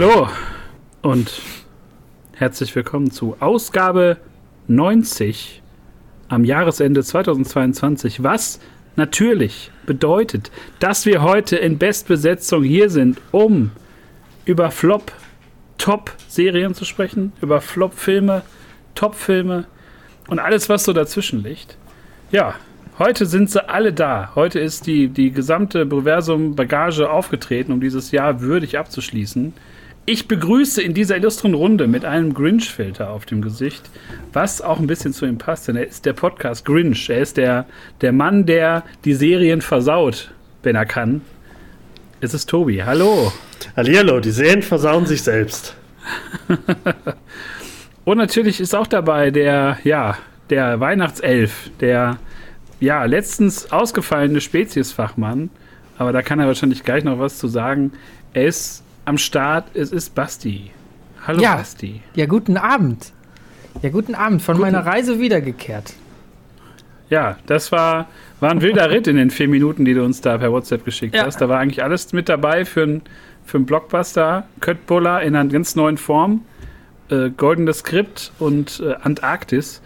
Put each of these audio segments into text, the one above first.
hallo und herzlich willkommen zu Ausgabe 90 am Jahresende 2022, was natürlich bedeutet, dass wir heute in Bestbesetzung hier sind, um über Flop Top-Serien zu sprechen, über Flop-Filme, Top-Filme und alles, was so dazwischen liegt. Ja, heute sind sie alle da. Heute ist die, die gesamte Proversum-Bagage aufgetreten, um dieses Jahr würdig abzuschließen. Ich begrüße in dieser illustren Runde mit einem Grinch-Filter auf dem Gesicht, was auch ein bisschen zu ihm passt, denn er ist der Podcast Grinch. Er ist der, der Mann, der die Serien versaut, wenn er kann. Es ist Tobi. Hallo. Hallihallo, die Serien versauen sich selbst. Und natürlich ist auch dabei der, ja, der Weihnachtself, der, ja, letztens ausgefallene Speziesfachmann. Aber da kann er wahrscheinlich gleich noch was zu sagen. Er ist am Start. Es ist Basti. Hallo ja, Basti. Ja, guten Abend. Ja, guten Abend. Von guten. meiner Reise wiedergekehrt. Ja, das war, war ein wilder Ritt in den vier Minuten, die du uns da per WhatsApp geschickt ja. hast. Da war eigentlich alles mit dabei für einen für Blockbuster. Köttbullar in einer ganz neuen Form. Äh, goldenes Skript und äh, Antarktis.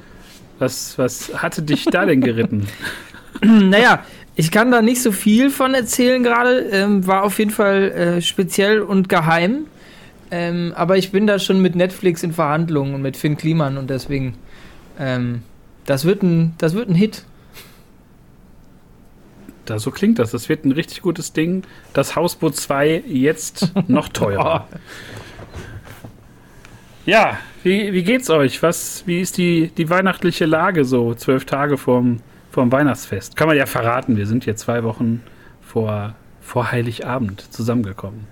Was, was hatte dich da denn geritten? naja, ich kann da nicht so viel von erzählen gerade. Ähm, war auf jeden Fall äh, speziell und geheim. Ähm, aber ich bin da schon mit Netflix in Verhandlungen und mit Finn Kliman und deswegen, ähm, das, wird ein, das wird ein Hit. Da, so klingt das. Das wird ein richtig gutes Ding. Das Hausboot 2 jetzt noch teurer. ja, wie, wie geht's euch? Was, wie ist die, die weihnachtliche Lage so? Zwölf Tage vorm vor dem Weihnachtsfest. Kann man ja verraten, wir sind hier zwei Wochen vor, vor Heiligabend zusammengekommen.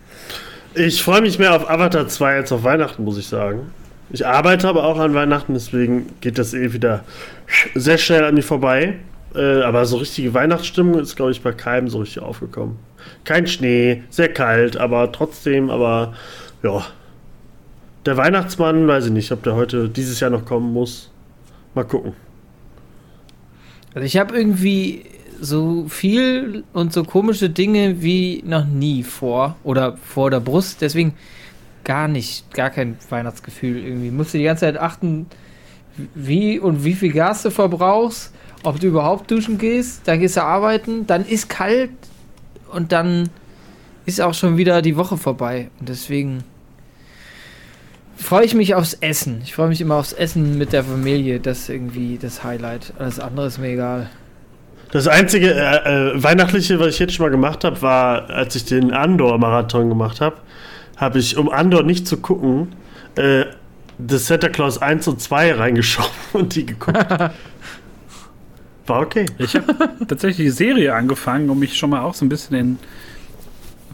Ich freue mich mehr auf Avatar 2 als auf Weihnachten, muss ich sagen. Ich arbeite aber auch an Weihnachten, deswegen geht das eh wieder sehr schnell an mir vorbei. Äh, aber so richtige Weihnachtsstimmung ist, glaube ich, bei keinem so richtig aufgekommen. Kein Schnee, sehr kalt, aber trotzdem, aber ja. Der Weihnachtsmann, weiß ich nicht, ob der heute dieses Jahr noch kommen muss. Mal gucken. Also ich habe irgendwie so viel und so komische Dinge wie noch nie vor oder vor der Brust. Deswegen gar nicht, gar kein Weihnachtsgefühl irgendwie. Musst du die ganze Zeit achten, wie und wie viel Gas du verbrauchst, ob du überhaupt duschen gehst, dann gehst du arbeiten, dann ist kalt und dann ist auch schon wieder die Woche vorbei. Und deswegen freue ich mich aufs Essen. Ich freue mich immer aufs Essen mit der Familie. Das ist irgendwie das Highlight. Alles andere ist mir egal. Das einzige äh, äh, Weihnachtliche, was ich jetzt schon mal gemacht habe, war, als ich den Andor-Marathon gemacht habe, habe ich, um Andor nicht zu gucken, äh, The Santa Claus 1 und 2 reingeschoben und die geguckt. War okay. Ich habe tatsächlich die Serie angefangen, um mich schon mal auch so ein bisschen in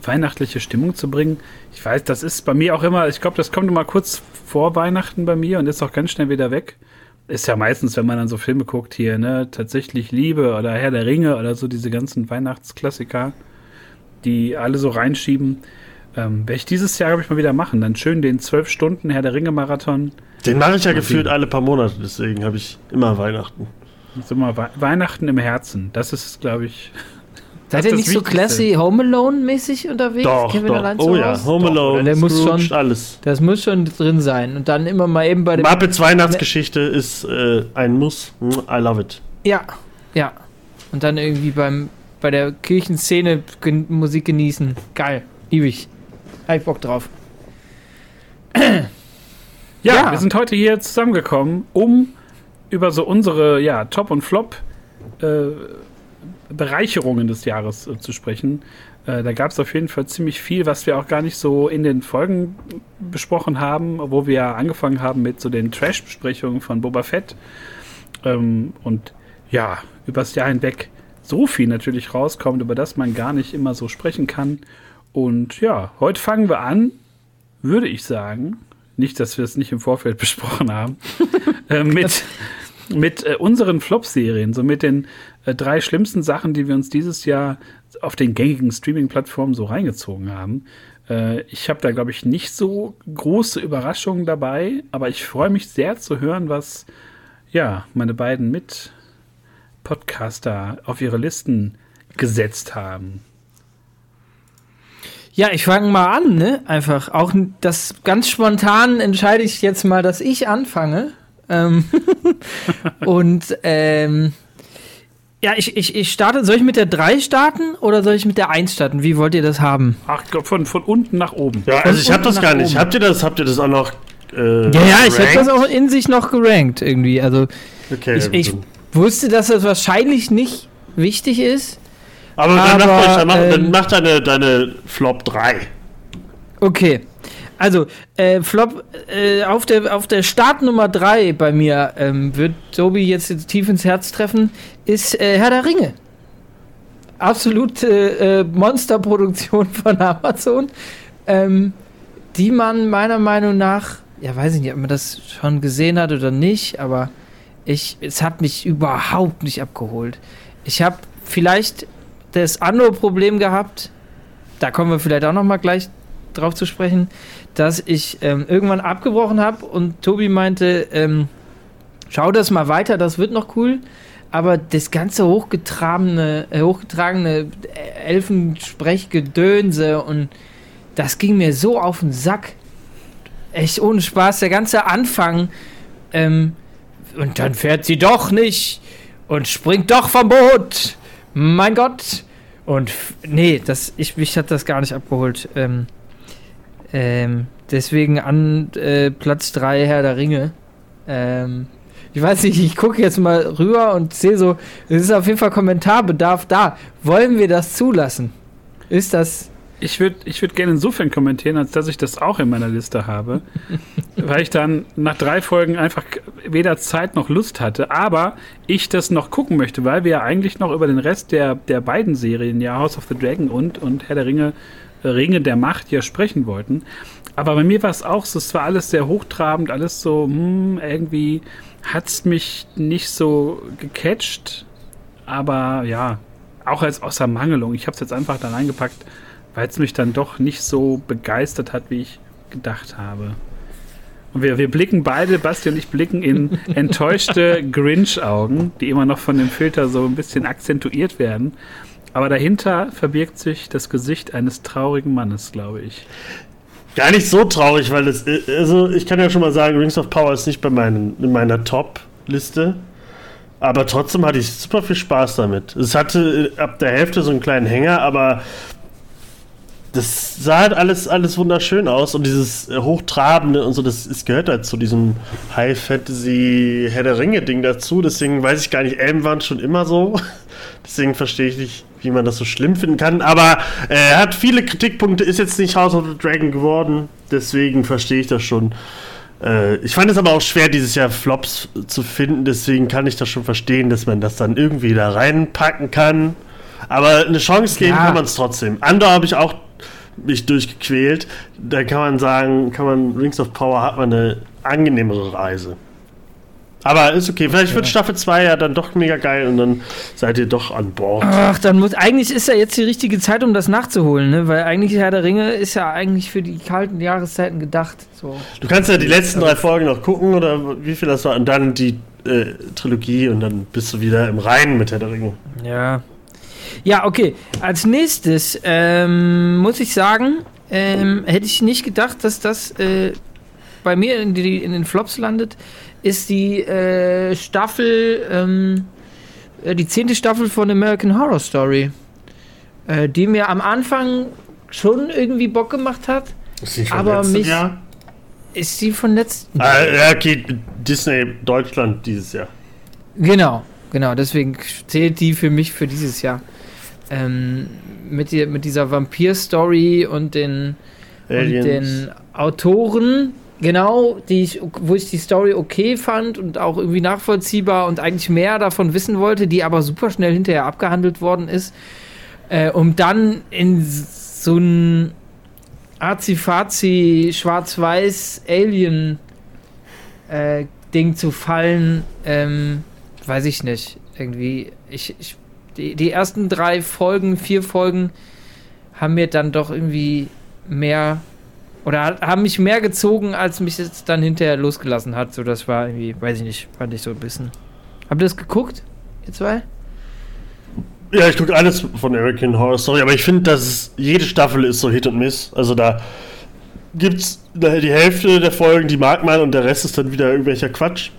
weihnachtliche Stimmung zu bringen. Ich weiß, das ist bei mir auch immer, ich glaube, das kommt immer kurz vor Weihnachten bei mir und ist auch ganz schnell wieder weg. Ist ja meistens, wenn man dann so Filme guckt hier, ne, tatsächlich Liebe oder Herr der Ringe oder so diese ganzen Weihnachtsklassiker, die alle so reinschieben. Ähm, Werde ich dieses Jahr, glaube ich, mal wieder machen. Dann schön den zwölf Stunden Herr der Ringe-Marathon. Den mache ich ja gefühlt alle paar Monate, deswegen habe ich immer Weihnachten. So mal Weihnachten im Herzen. Das ist, glaube ich, Seid ihr nicht so classy Home Alone mäßig unterwegs? Doch, Kevin doch. Allein oh ja, Home Alone, der muss schon, alles. Das muss schon drin sein. Und dann immer mal eben bei dem... Muppets Weihnachtsgeschichte ist äh, ein Muss. I love it. Ja, ja. Und dann irgendwie beim, bei der Kirchenszene gen Musik genießen. Geil, liebe ich. Hab ich Bock drauf. ja, ja, wir sind heute hier zusammengekommen, um über so unsere ja, Top und Flop äh, Bereicherungen des Jahres äh, zu sprechen. Äh, da gab es auf jeden Fall ziemlich viel, was wir auch gar nicht so in den Folgen besprochen haben, wo wir angefangen haben mit so den Trash-Besprechungen von Boba Fett. Ähm, und ja, übers Jahr hinweg so viel natürlich rauskommt, über das man gar nicht immer so sprechen kann. Und ja, heute fangen wir an, würde ich sagen, nicht, dass wir es nicht im Vorfeld besprochen haben, äh, mit, mit äh, unseren Flop-Serien, so mit den drei schlimmsten Sachen, die wir uns dieses Jahr auf den gängigen Streaming-Plattformen so reingezogen haben. Äh, ich habe da, glaube ich, nicht so große Überraschungen dabei, aber ich freue mich sehr zu hören, was ja meine beiden Mit-Podcaster auf ihre Listen gesetzt haben. Ja, ich fange mal an, ne? Einfach. Auch das ganz spontan entscheide ich jetzt mal, dass ich anfange. Ähm und ähm, ja, ich, ich, ich starte. Soll ich mit der 3 starten oder soll ich mit der 1 starten? Wie wollt ihr das haben? Ach, von, von unten nach oben. Ja, also ich habe das gar nicht. Oben. Habt ihr das, habt ihr das auch noch? Äh, ja, ja, ich habe das auch in sich noch gerankt irgendwie. Also okay, ich, ich wusste, dass das wahrscheinlich nicht wichtig ist. Aber, dann, aber, mach, dann, mach, ähm, dann mach deine, deine Flop 3. Okay. Also, äh, Flop, äh, auf, der, auf der Startnummer 3 bei mir ähm, wird Tobi jetzt, tief ins Herz treffen, ist äh, Herr der Ringe. Absolute äh, Monsterproduktion von Amazon, ähm, die man meiner Meinung nach, ja, weiß ich nicht, ob man das schon gesehen hat oder nicht, aber ich, es hat mich überhaupt nicht abgeholt. Ich habe vielleicht das andere Problem gehabt, da kommen wir vielleicht auch noch mal gleich drauf zu sprechen, dass ich ähm, irgendwann abgebrochen habe und Tobi meinte, ähm, schau das mal weiter, das wird noch cool. Aber das ganze hochgetragene, äh, hochgetragene Elfensprechgedönse und das ging mir so auf den Sack. Echt ohne Spaß. Der ganze Anfang. Ähm, und dann fährt sie doch nicht und springt doch vom Boot. Mein Gott. Und nee, das, ich, mich hat das gar nicht abgeholt. Ähm, ähm, deswegen an äh, Platz 3 Herr der Ringe. Ähm, ich weiß nicht, ich gucke jetzt mal rüber und sehe so, es ist auf jeden Fall Kommentarbedarf da. Wollen wir das zulassen? Ist das. Ich würde ich würd gerne insofern kommentieren, als dass ich das auch in meiner Liste habe, weil ich dann nach drei Folgen einfach weder Zeit noch Lust hatte, aber ich das noch gucken möchte, weil wir ja eigentlich noch über den Rest der, der beiden Serien, ja House of the Dragon und, und Herr der Ringe, Ringe der Macht ja sprechen wollten. Aber bei mir war es auch so, es war alles sehr hochtrabend, alles so, hm, irgendwie hat es mich nicht so gecatcht. Aber ja, auch als außer Mangelung. Ich habe es jetzt einfach da reingepackt, weil es mich dann doch nicht so begeistert hat, wie ich gedacht habe. Und wir, wir blicken beide, Basti und ich blicken in enttäuschte Grinch-Augen, die immer noch von dem Filter so ein bisschen akzentuiert werden. Aber dahinter verbirgt sich das Gesicht eines traurigen Mannes, glaube ich. Gar nicht so traurig, weil es, also ich kann ja schon mal sagen, Rings of Power ist nicht bei meinen, in meiner Top-Liste. Aber trotzdem hatte ich super viel Spaß damit. Es hatte ab der Hälfte so einen kleinen Hänger, aber das sah halt alles, alles wunderschön aus und dieses Hochtrabende und so, das, das gehört halt zu diesem High Fantasy Herr der Ringe Ding dazu. Deswegen weiß ich gar nicht, Elben waren schon immer so. Deswegen verstehe ich nicht, wie man das so schlimm finden kann. Aber äh, er hat viele Kritikpunkte, ist jetzt nicht House of the Dragon geworden. Deswegen verstehe ich das schon. Äh, ich fand es aber auch schwer, dieses Jahr Flops zu finden. Deswegen kann ich das schon verstehen, dass man das dann irgendwie da reinpacken kann. Aber eine Chance geben ja. kann man es trotzdem. Andor habe ich auch mich durchgequält. Da kann man sagen, kann man Rings of Power hat man eine angenehmere Reise. Aber ist okay. Vielleicht wird Staffel 2 ja dann doch mega geil und dann seid ihr doch an Bord. Ach, dann muss. Eigentlich ist ja jetzt die richtige Zeit, um das nachzuholen, ne? Weil eigentlich Herr der Ringe ist ja eigentlich für die kalten Jahreszeiten gedacht. So. Du kannst ja die letzten drei Folgen noch gucken oder wie viel das war und dann die äh, Trilogie und dann bist du wieder im Reinen mit Herr der Ringe. Ja. Ja, okay. Als nächstes ähm, muss ich sagen, ähm, hätte ich nicht gedacht, dass das äh, bei mir in, die, in den Flops landet ist die äh, Staffel, ähm, äh, die zehnte Staffel von American Horror Story, äh, die mir am Anfang schon irgendwie Bock gemacht hat. Ist sie von aber mich Jahr? ist sie von letzten ah, Ja, okay, Disney Deutschland dieses Jahr. Genau, genau, deswegen zählt die für mich für dieses Jahr. Ähm, mit, die, mit dieser Vampir-Story und den, und den Autoren, Genau, die ich, wo ich die Story okay fand und auch irgendwie nachvollziehbar und eigentlich mehr davon wissen wollte, die aber super schnell hinterher abgehandelt worden ist, äh, um dann in so ein Azi-Fazi schwarz-weiß Alien äh, Ding zu fallen, ähm, weiß ich nicht. Irgendwie, ich, ich die, die ersten drei Folgen, vier Folgen haben mir dann doch irgendwie mehr oder haben mich mehr gezogen, als mich jetzt dann hinterher losgelassen hat. So, das war irgendwie, weiß ich nicht, fand ich so ein bisschen. Habt ihr das geguckt, ihr zwei? Ja, ich gucke alles von American Horror Story, aber ich finde, dass jede Staffel ist so Hit und Miss. Also da gibt's die Hälfte der Folgen, die mag man und der Rest ist dann wieder irgendwelcher Quatsch.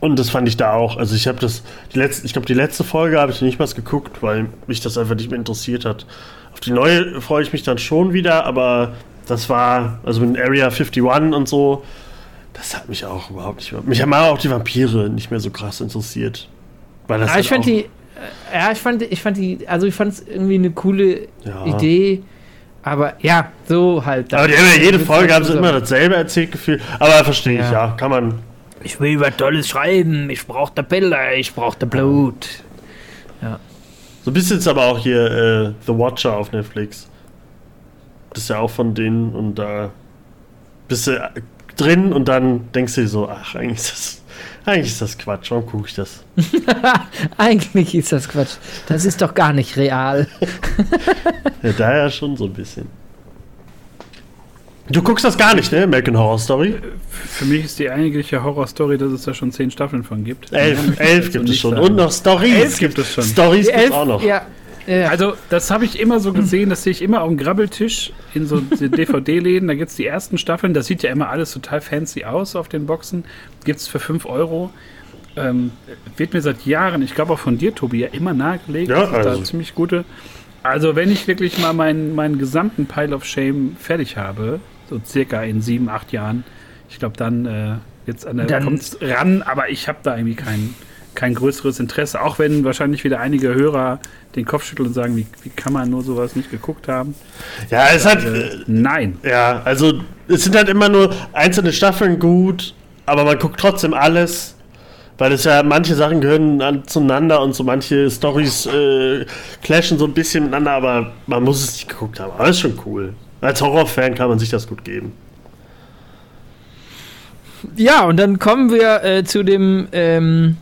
Und das fand ich da auch. Also ich habe das, die letzte, ich glaube, die letzte Folge habe ich nicht mal geguckt, weil mich das einfach nicht mehr interessiert hat. Auf die neue freue ich mich dann schon wieder, aber das war, also mit Area 51 und so, das hat mich auch überhaupt nicht mehr. Mich haben auch die Vampire nicht mehr so krass interessiert. Weil das ja, halt ich fand die, äh, ja, ich fand, ich fand die, also ich fand es irgendwie eine coole ja. Idee. Aber ja, so halt. Aber die jede Folge haben sie immer dasselbe erzählt gefühlt. Aber verstehe ja. ich, ja, kann man. Ich will was Tolles schreiben, ich brauche der Bilder, ich brauche der Blut. Ja. So ein bisschen ist aber auch hier äh, The Watcher auf Netflix. Das ist ja auch von denen und da bist du drin und dann denkst du dir so, ach, eigentlich ist das, eigentlich ist das Quatsch, warum gucke ich das? eigentlich ist das Quatsch. Das ist doch gar nicht real. ja, daher schon so ein bisschen. Du guckst das gar nicht, ne? American Horror Story? Für mich ist die eigentliche Horror Story, dass es da schon zehn Staffeln von gibt. Elf, elf gibt es schon. Sagen. Und noch Stories. Elf gibt es schon. Stories gibt es auch noch. Ja, ja. Also, das habe ich immer so gesehen, das sehe ich immer auf dem Grabbeltisch in so DVD-Läden. Da gibt es die ersten Staffeln, das sieht ja immer alles total fancy aus auf den Boxen. Gibt es für 5 Euro. Ähm, wird mir seit Jahren, ich glaube auch von dir, Tobi, ja immer nahegelegt. Ja, also. da ziemlich gute. Also, wenn ich wirklich mal meinen, meinen gesamten Pile of Shame fertig habe, so circa in sieben, acht Jahren. Ich glaube, dann äh, jetzt an der kommt ran, aber ich habe da irgendwie kein, kein größeres Interesse. Auch wenn wahrscheinlich wieder einige Hörer den Kopf schütteln und sagen, wie, wie kann man nur sowas nicht geguckt haben? Ja, es hat. Äh, nein. Ja, also es sind halt immer nur einzelne Staffeln gut, aber man guckt trotzdem alles. Weil es ja manche Sachen gehören an, zueinander und so manche Stories äh, clashen so ein bisschen miteinander, aber man muss es nicht geguckt haben. Aber es ist schon cool. Als Horrorfan kann man sich das gut geben. Ja, und dann kommen wir äh, zu dem ähm,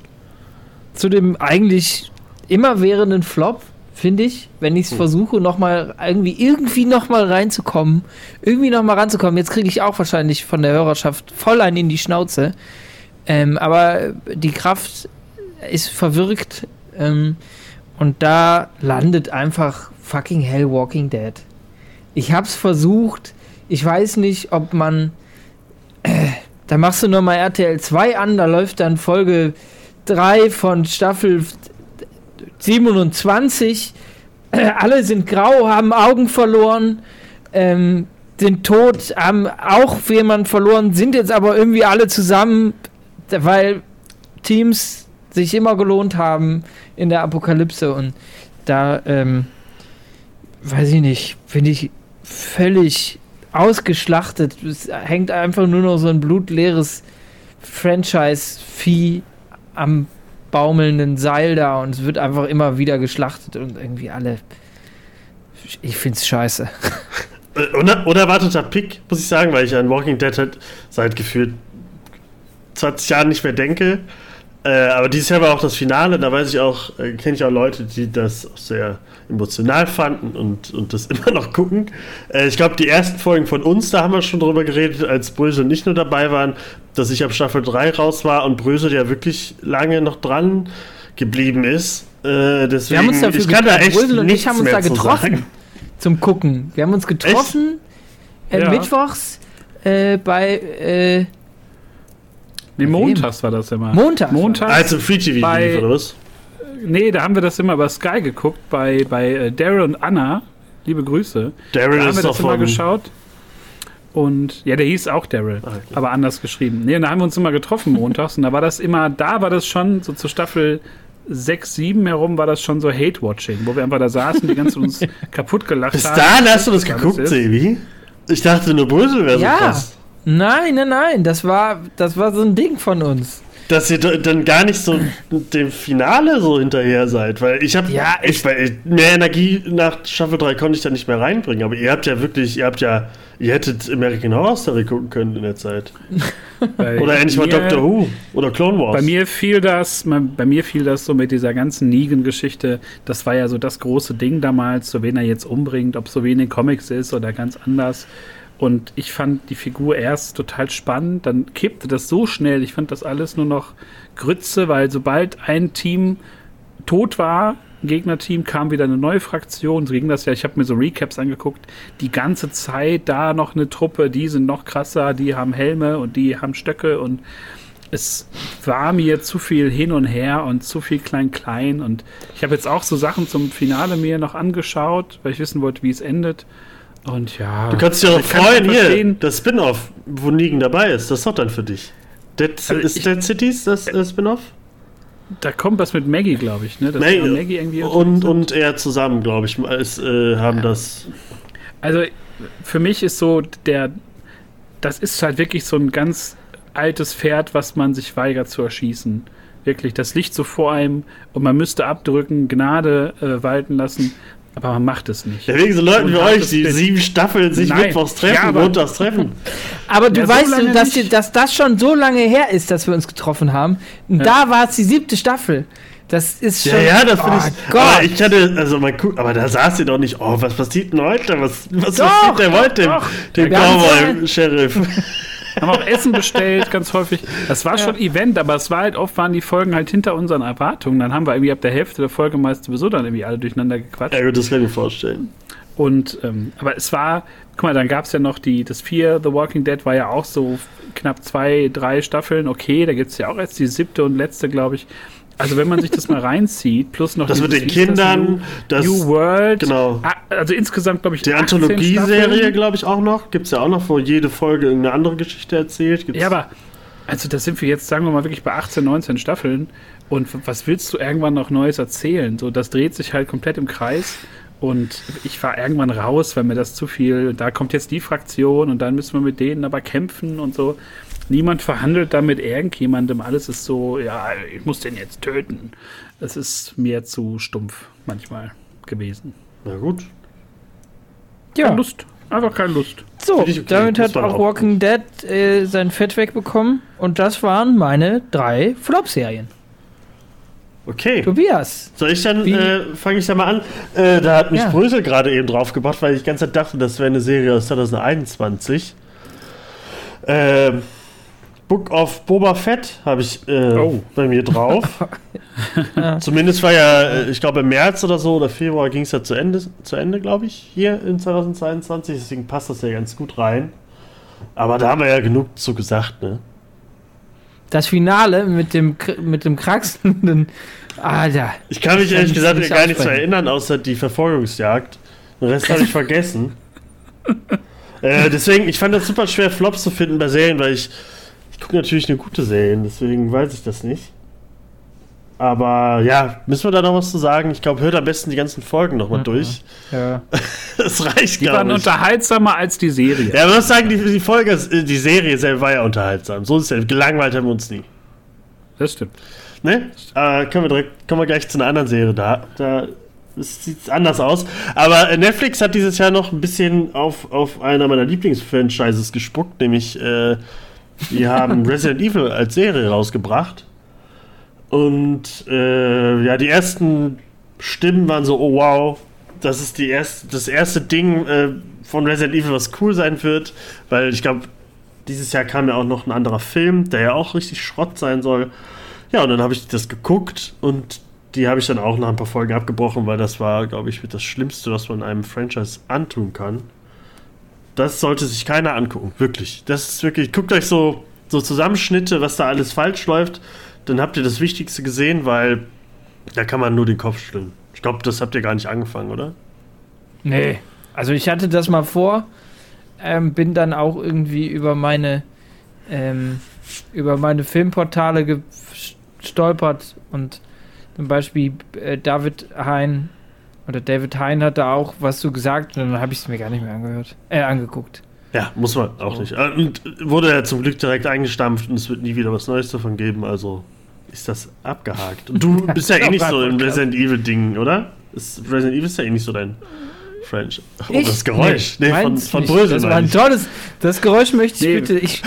zu dem eigentlich immerwährenden Flop, finde ich, wenn ich es hm. versuche, nochmal irgendwie, irgendwie nochmal reinzukommen, irgendwie nochmal ranzukommen. Jetzt kriege ich auch wahrscheinlich von der Hörerschaft voll einen in die Schnauze. Ähm, aber die Kraft ist verwirkt ähm, und da landet einfach fucking Hell Walking Dead. Ich hab's versucht. Ich weiß nicht, ob man. Äh, da machst du nochmal RTL 2 an, da läuft dann Folge 3 von Staffel 27. Äh, alle sind grau, haben Augen verloren, ähm, sind tot, haben auch jemand verloren, sind jetzt aber irgendwie alle zusammen, weil Teams sich immer gelohnt haben in der Apokalypse und da, ähm, weiß ich nicht, finde ich völlig ausgeschlachtet. Es hängt einfach nur noch so ein blutleeres Franchise-Vieh am baumelnden Seil da und es wird einfach immer wieder geschlachtet und irgendwie alle. Ich find's scheiße. Uner unerwarteter Pick, muss ich sagen, weil ich an Walking Dead halt seit gefühlt 20 Jahren nicht mehr denke. Äh, aber dieses Jahr war auch das Finale, da weiß ich auch, äh, kenne ich auch Leute, die das sehr emotional fanden und, und das immer noch gucken. Äh, ich glaube, die ersten Folgen von uns, da haben wir schon drüber geredet, als Brösel nicht nur dabei waren, dass ich ab Staffel 3 raus war und Brösel ja wirklich lange noch dran geblieben ist. Äh, deswegen, wir haben uns dafür ich kann da echt Brösel und ich haben uns da getroffen zum Gucken. Wir haben uns getroffen äh, ja. mittwochs bei Nee, montags war das immer. Montag. Montag. Also Free TV bei, oder was? Nee, da haben wir das immer bei Sky geguckt, bei, bei äh, Daryl und Anna. Liebe Grüße. Daryl da haben wir das immer geschaut. Und ja, der hieß auch Daryl, ah, okay. aber anders geschrieben. Nee, und da haben wir uns immer getroffen montags und da war das immer, da war das schon so zur Staffel 6, 7 herum war das schon so Hate-Watching, wo wir einfach da saßen, die ganze uns kaputt gelacht Bis haben. Bis dahin hast du das geguckt, Sebi? Ich dachte nur Brüssel wäre ja. so krass. Nein, nein, nein, das war, das war so ein Ding von uns. Dass ihr dann gar nicht so dem Finale so hinterher seid, weil ich habe ja, ich, mehr Energie nach Staffel 3 konnte ich da nicht mehr reinbringen, aber ihr habt ja wirklich, ihr habt ja, ihr hättet American Horror Story gucken können in der Zeit. oder endlich mal Doctor Who oder Clone Wars. Bei mir fiel das, bei mir fiel das so mit dieser ganzen Negan-Geschichte, das war ja so das große Ding damals, so wen er jetzt umbringt, ob so wie in den Comics ist oder ganz anders. Und ich fand die Figur erst total spannend, dann kippte das so schnell. Ich fand das alles nur noch Grütze, weil sobald ein Team tot war, Gegnerteam kam wieder eine neue Fraktion. So ging das ja. Ich habe mir so Recaps angeguckt. Die ganze Zeit da noch eine Truppe, die sind noch krasser, die haben Helme und die haben Stöcke und es war mir zu viel hin und her und zu viel klein-klein. Und ich habe jetzt auch so Sachen zum Finale mir noch angeschaut, weil ich wissen wollte, wie es endet. Und ja. Du kannst dich auch freuen, hier, das Spin-off, wo Negan dabei ist, das ist doch dann für dich. Dead, also ist Dead Cities das äh, Spin-off? Da kommt was mit Maggie, glaube ich, ne? Das Maggie, Maggie irgendwie und, und er zusammen, glaube ich, ist, äh, haben ja. das. Also für mich ist so der, das ist halt wirklich so ein ganz altes Pferd, was man sich weigert zu erschießen. Wirklich, das liegt so vor einem und man müsste abdrücken, Gnade äh, walten lassen. Aber man macht es nicht. Ja, wegen so Leuten wie euch, die sieben Staffeln sich Nein. mittwochs treffen, ja, aber, montags treffen. Aber du ja, weißt, so dass, die, dass, das schon so lange her ist, dass wir uns getroffen haben. Und ja. da war es die siebte Staffel. Das ist schon. Ja, ja, das finde oh ich. Gott. Aber ich hatte, also man guckt, aber da saß ihr doch nicht, oh, was passiert denn heute? Was, was doch, passiert denn heute? Dem Cowboy-Sheriff. haben auch Essen bestellt, ganz häufig. Das war ja. schon Event, aber es war halt oft, waren die Folgen halt hinter unseren Erwartungen. Dann haben wir irgendwie ab der Hälfte der Folge meist sowieso dann irgendwie alle durcheinander gequatscht. Ja, das kann ich mir vorstellen. Und, ähm, aber es war, guck mal, dann gab es ja noch die, das Vier, The Walking Dead war ja auch so knapp zwei, drei Staffeln. Okay, da gibt es ja auch jetzt die siebte und letzte, glaube ich. Also wenn man sich das mal reinzieht, plus noch das mit den Kindern, das New, New World, genau. Ah, also insgesamt glaube ich die Anthologieserie, glaube ich auch noch, gibt es ja auch noch, wo jede Folge irgendeine andere Geschichte erzählt. Gibt's ja, aber also da sind wir jetzt, sagen wir mal wirklich bei 18, 19 Staffeln und was willst du irgendwann noch Neues erzählen? So, das dreht sich halt komplett im Kreis. Und ich war irgendwann raus, weil mir das zu viel. Da kommt jetzt die Fraktion und dann müssen wir mit denen aber kämpfen und so. Niemand verhandelt da mit irgendjemandem. Alles ist so, ja, ich muss den jetzt töten. Es ist mir zu stumpf manchmal gewesen. Na gut. Ja. Keine Lust. Einfach keine Lust. So, okay. damit hat auch Walking Dead äh, sein Fett wegbekommen. Und das waren meine drei Flop-Serien. Okay. Tobias. Soll ich dann, äh, fange ich da mal an? Äh, da hat mich ja. Brösel gerade eben drauf gebracht, weil ich die ganze Zeit dachte, das wäre eine Serie aus 2021. Ähm Book of Boba Fett habe ich äh, oh. bei mir drauf. Zumindest war ja, äh, ich glaube im März oder so oder Februar ging es ja zu Ende, zu Ende glaube ich, hier in 2022. Deswegen passt das ja ganz gut rein. Aber da haben wir ja genug zu gesagt, ne? Das Finale mit dem, mit dem kraxenden. Alter. Ich kann mich ehrlich gesagt gar nicht so erinnern, außer die Verfolgungsjagd. Den Rest habe ich vergessen. äh, deswegen, ich fand das super schwer, Flops zu finden bei Serien, weil ich ich gucke natürlich eine gute Serie, deswegen weiß ich das nicht. Aber ja, müssen wir da noch was zu sagen? Ich glaube, hört am besten die ganzen Folgen nochmal mhm. durch. Ja. das reicht, Die waren ich. unterhaltsamer als die Serie. Ja, man muss sagen, die, die Folge, die Serie selber war ja unterhaltsam. So ist ja, gelangweilt haben wir uns nie. Das stimmt. Ne? Äh, können wir direkt, kommen wir gleich zu einer anderen Serie da. Da sieht es anders aus. Aber Netflix hat dieses Jahr noch ein bisschen auf, auf einer meiner Lieblingsfranchises gespuckt, nämlich äh, die haben Resident Evil als Serie rausgebracht. Und äh, ja, die ersten Stimmen waren so, oh wow, das ist die erste, das erste Ding äh, von Resident Evil, was cool sein wird. Weil ich glaube, dieses Jahr kam ja auch noch ein anderer Film, der ja auch richtig Schrott sein soll. Ja, und dann habe ich das geguckt und die habe ich dann auch nach ein paar Folgen abgebrochen, weil das war, glaube ich, das Schlimmste, was man einem Franchise antun kann. Das sollte sich keiner angucken, wirklich. Das ist wirklich, guckt euch so, so Zusammenschnitte, was da alles falsch läuft, dann habt ihr das Wichtigste gesehen, weil da kann man nur den Kopf schütteln. Ich glaube, das habt ihr gar nicht angefangen, oder? Nee. Also ich hatte das mal vor, ähm, bin dann auch irgendwie über meine ähm, über meine Filmportale gestolpert und zum Beispiel äh, David Hein oder David Hein hat da auch was so gesagt und dann habe ich es mir gar nicht mehr angehört. Äh, angeguckt. Ja, muss man auch oh. nicht. Äh, und wurde ja zum Glück direkt eingestampft und es wird nie wieder was Neues davon geben, also ist das abgehakt. Und du bist ja eh nicht so im Resident Evil-Ding, oder? Ist, Resident Evil ist ja eh nicht so dein French. Oh, Ich? das Geräusch. Nee, Nee, von, von. Brösel. Das war ein ich. tolles. Das Geräusch möchte ich Nee. bitte. Ich,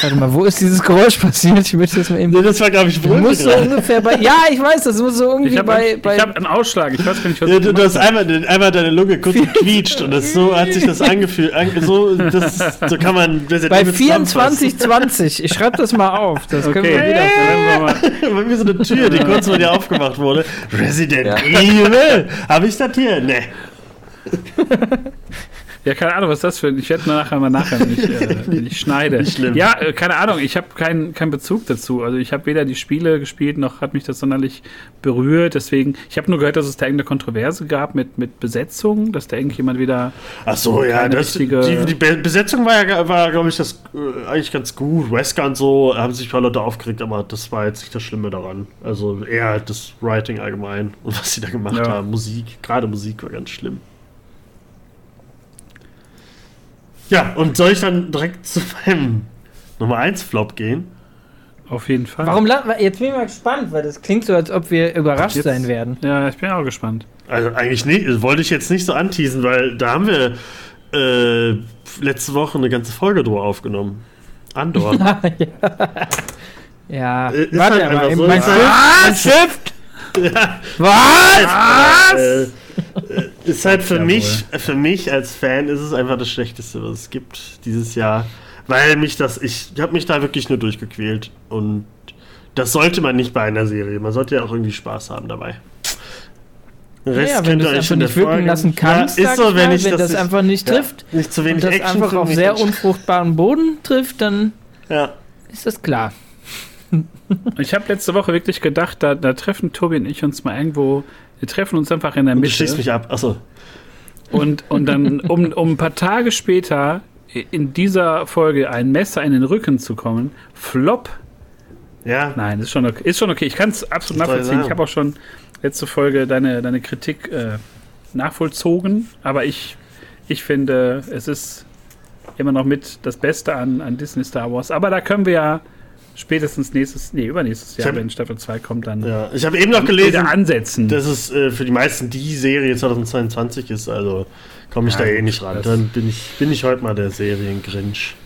warte mal, wo ist dieses Geräusch passiert? Ich möchte das mal eben. Nee, das war, glaube ich, Das muss Brösel. so ungefähr bei. Ja, ich weiß, das muss so irgendwie Ich habe bei. bei hab einen Ausschlag. Ich weiß gar nicht, was Ja, ich du, du hast einmal, einmal deine Lunge kurz gequietscht und das, so hat sich das angefühlt. An, so, das, so kann man Resident bei Evil zusammenfassen. 2420. Ich schreibe das mal auf. Das können Okay, wir wieder. mal. Bei mir so eine Tür, die kurz vor dir aufgemacht wurde. Resident Evil! Habe ich das hier? Nee. Ja, keine Ahnung, was das für ein. Ich werde nachher mal nachher, wenn ich, äh, wenn ich schneide. Nicht schlimm. Ja, äh, keine Ahnung, ich habe keinen keinen Bezug dazu. Also ich habe weder die Spiele gespielt, noch hat mich das sonderlich berührt. Deswegen, ich habe nur gehört, dass es da irgendeine Kontroverse gab mit, mit Besetzung, dass da irgendjemand wieder. Ach so, ja, das, die, die Be- Besetzung war ja, war, glaube ich, das äh, eigentlich ganz gut. Wesker und so haben sich ein paar Leute aufgeregt, aber das war jetzt nicht das Schlimme daran. Also eher halt das Writing allgemein und was sie da gemacht Ja. haben. Musik, gerade Musik war ganz schlimm. Ja, und soll ich dann direkt zu meinem Nummer 1 Flop gehen? Auf jeden Fall. Warum Jetzt bin ich mal gespannt, weil das klingt so, als ob wir überrascht Jetzt- sein werden. Ja, ich bin auch gespannt. Also eigentlich nicht, wollte ich jetzt nicht so anteasen, weil da haben wir äh, letzte Woche eine ganze Folge drüber aufgenommen. Andor. Ja, Äh, ist warte halt eben so, mein Stift, mein Stift! Was? Äh, äh, ist halt für Ja, mich, für mich als Fan ist es einfach das Schlechteste, was es gibt dieses Jahr. Weil mich das, ich, ich habe mich da wirklich nur durchgequält. Und das sollte man nicht bei einer Serie. Man sollte ja auch irgendwie Spaß haben dabei. Den Ja, wenn könnt du ihr es euch einfach in der nicht wirken Folge- lassen kannst, ja, ist so, wenn mal, ich wenn das, das nicht- einfach nicht ja, trifft nicht zu und wenig das Action einfach auf sehr unfruchtbaren Boden trifft, dann Ja. ist das klar. Ich habe letzte Woche wirklich gedacht, da, da treffen Tobi und ich uns mal irgendwo. Wir treffen uns einfach in der Und du Mitte. schießt mich ab. Achso. Und, und dann, um, um ein paar Tage später in dieser Folge ein Messer in den Rücken zu kommen, flop. Ja. Nein, ist schon okay. Ist schon okay. Ich kann es absolut nachvollziehen. Ich habe auch schon letzte Folge deine, deine Kritik äh, nachvollzogen. Aber ich, ich finde, es ist immer noch mit das Beste an, an Disney Star Wars. Aber da können wir ja spätestens nächstes, nee, übernächstes Jahr, hab- wenn Staffel 2 kommt, dann ja. Ich habe eben noch gelesen, ansetzen. dass es äh, für die meisten die Serie 2022 ist. Also komme ich Ja, da eh nicht ran. Dann bin ich, bin ich heute mal der Serien-Grinch.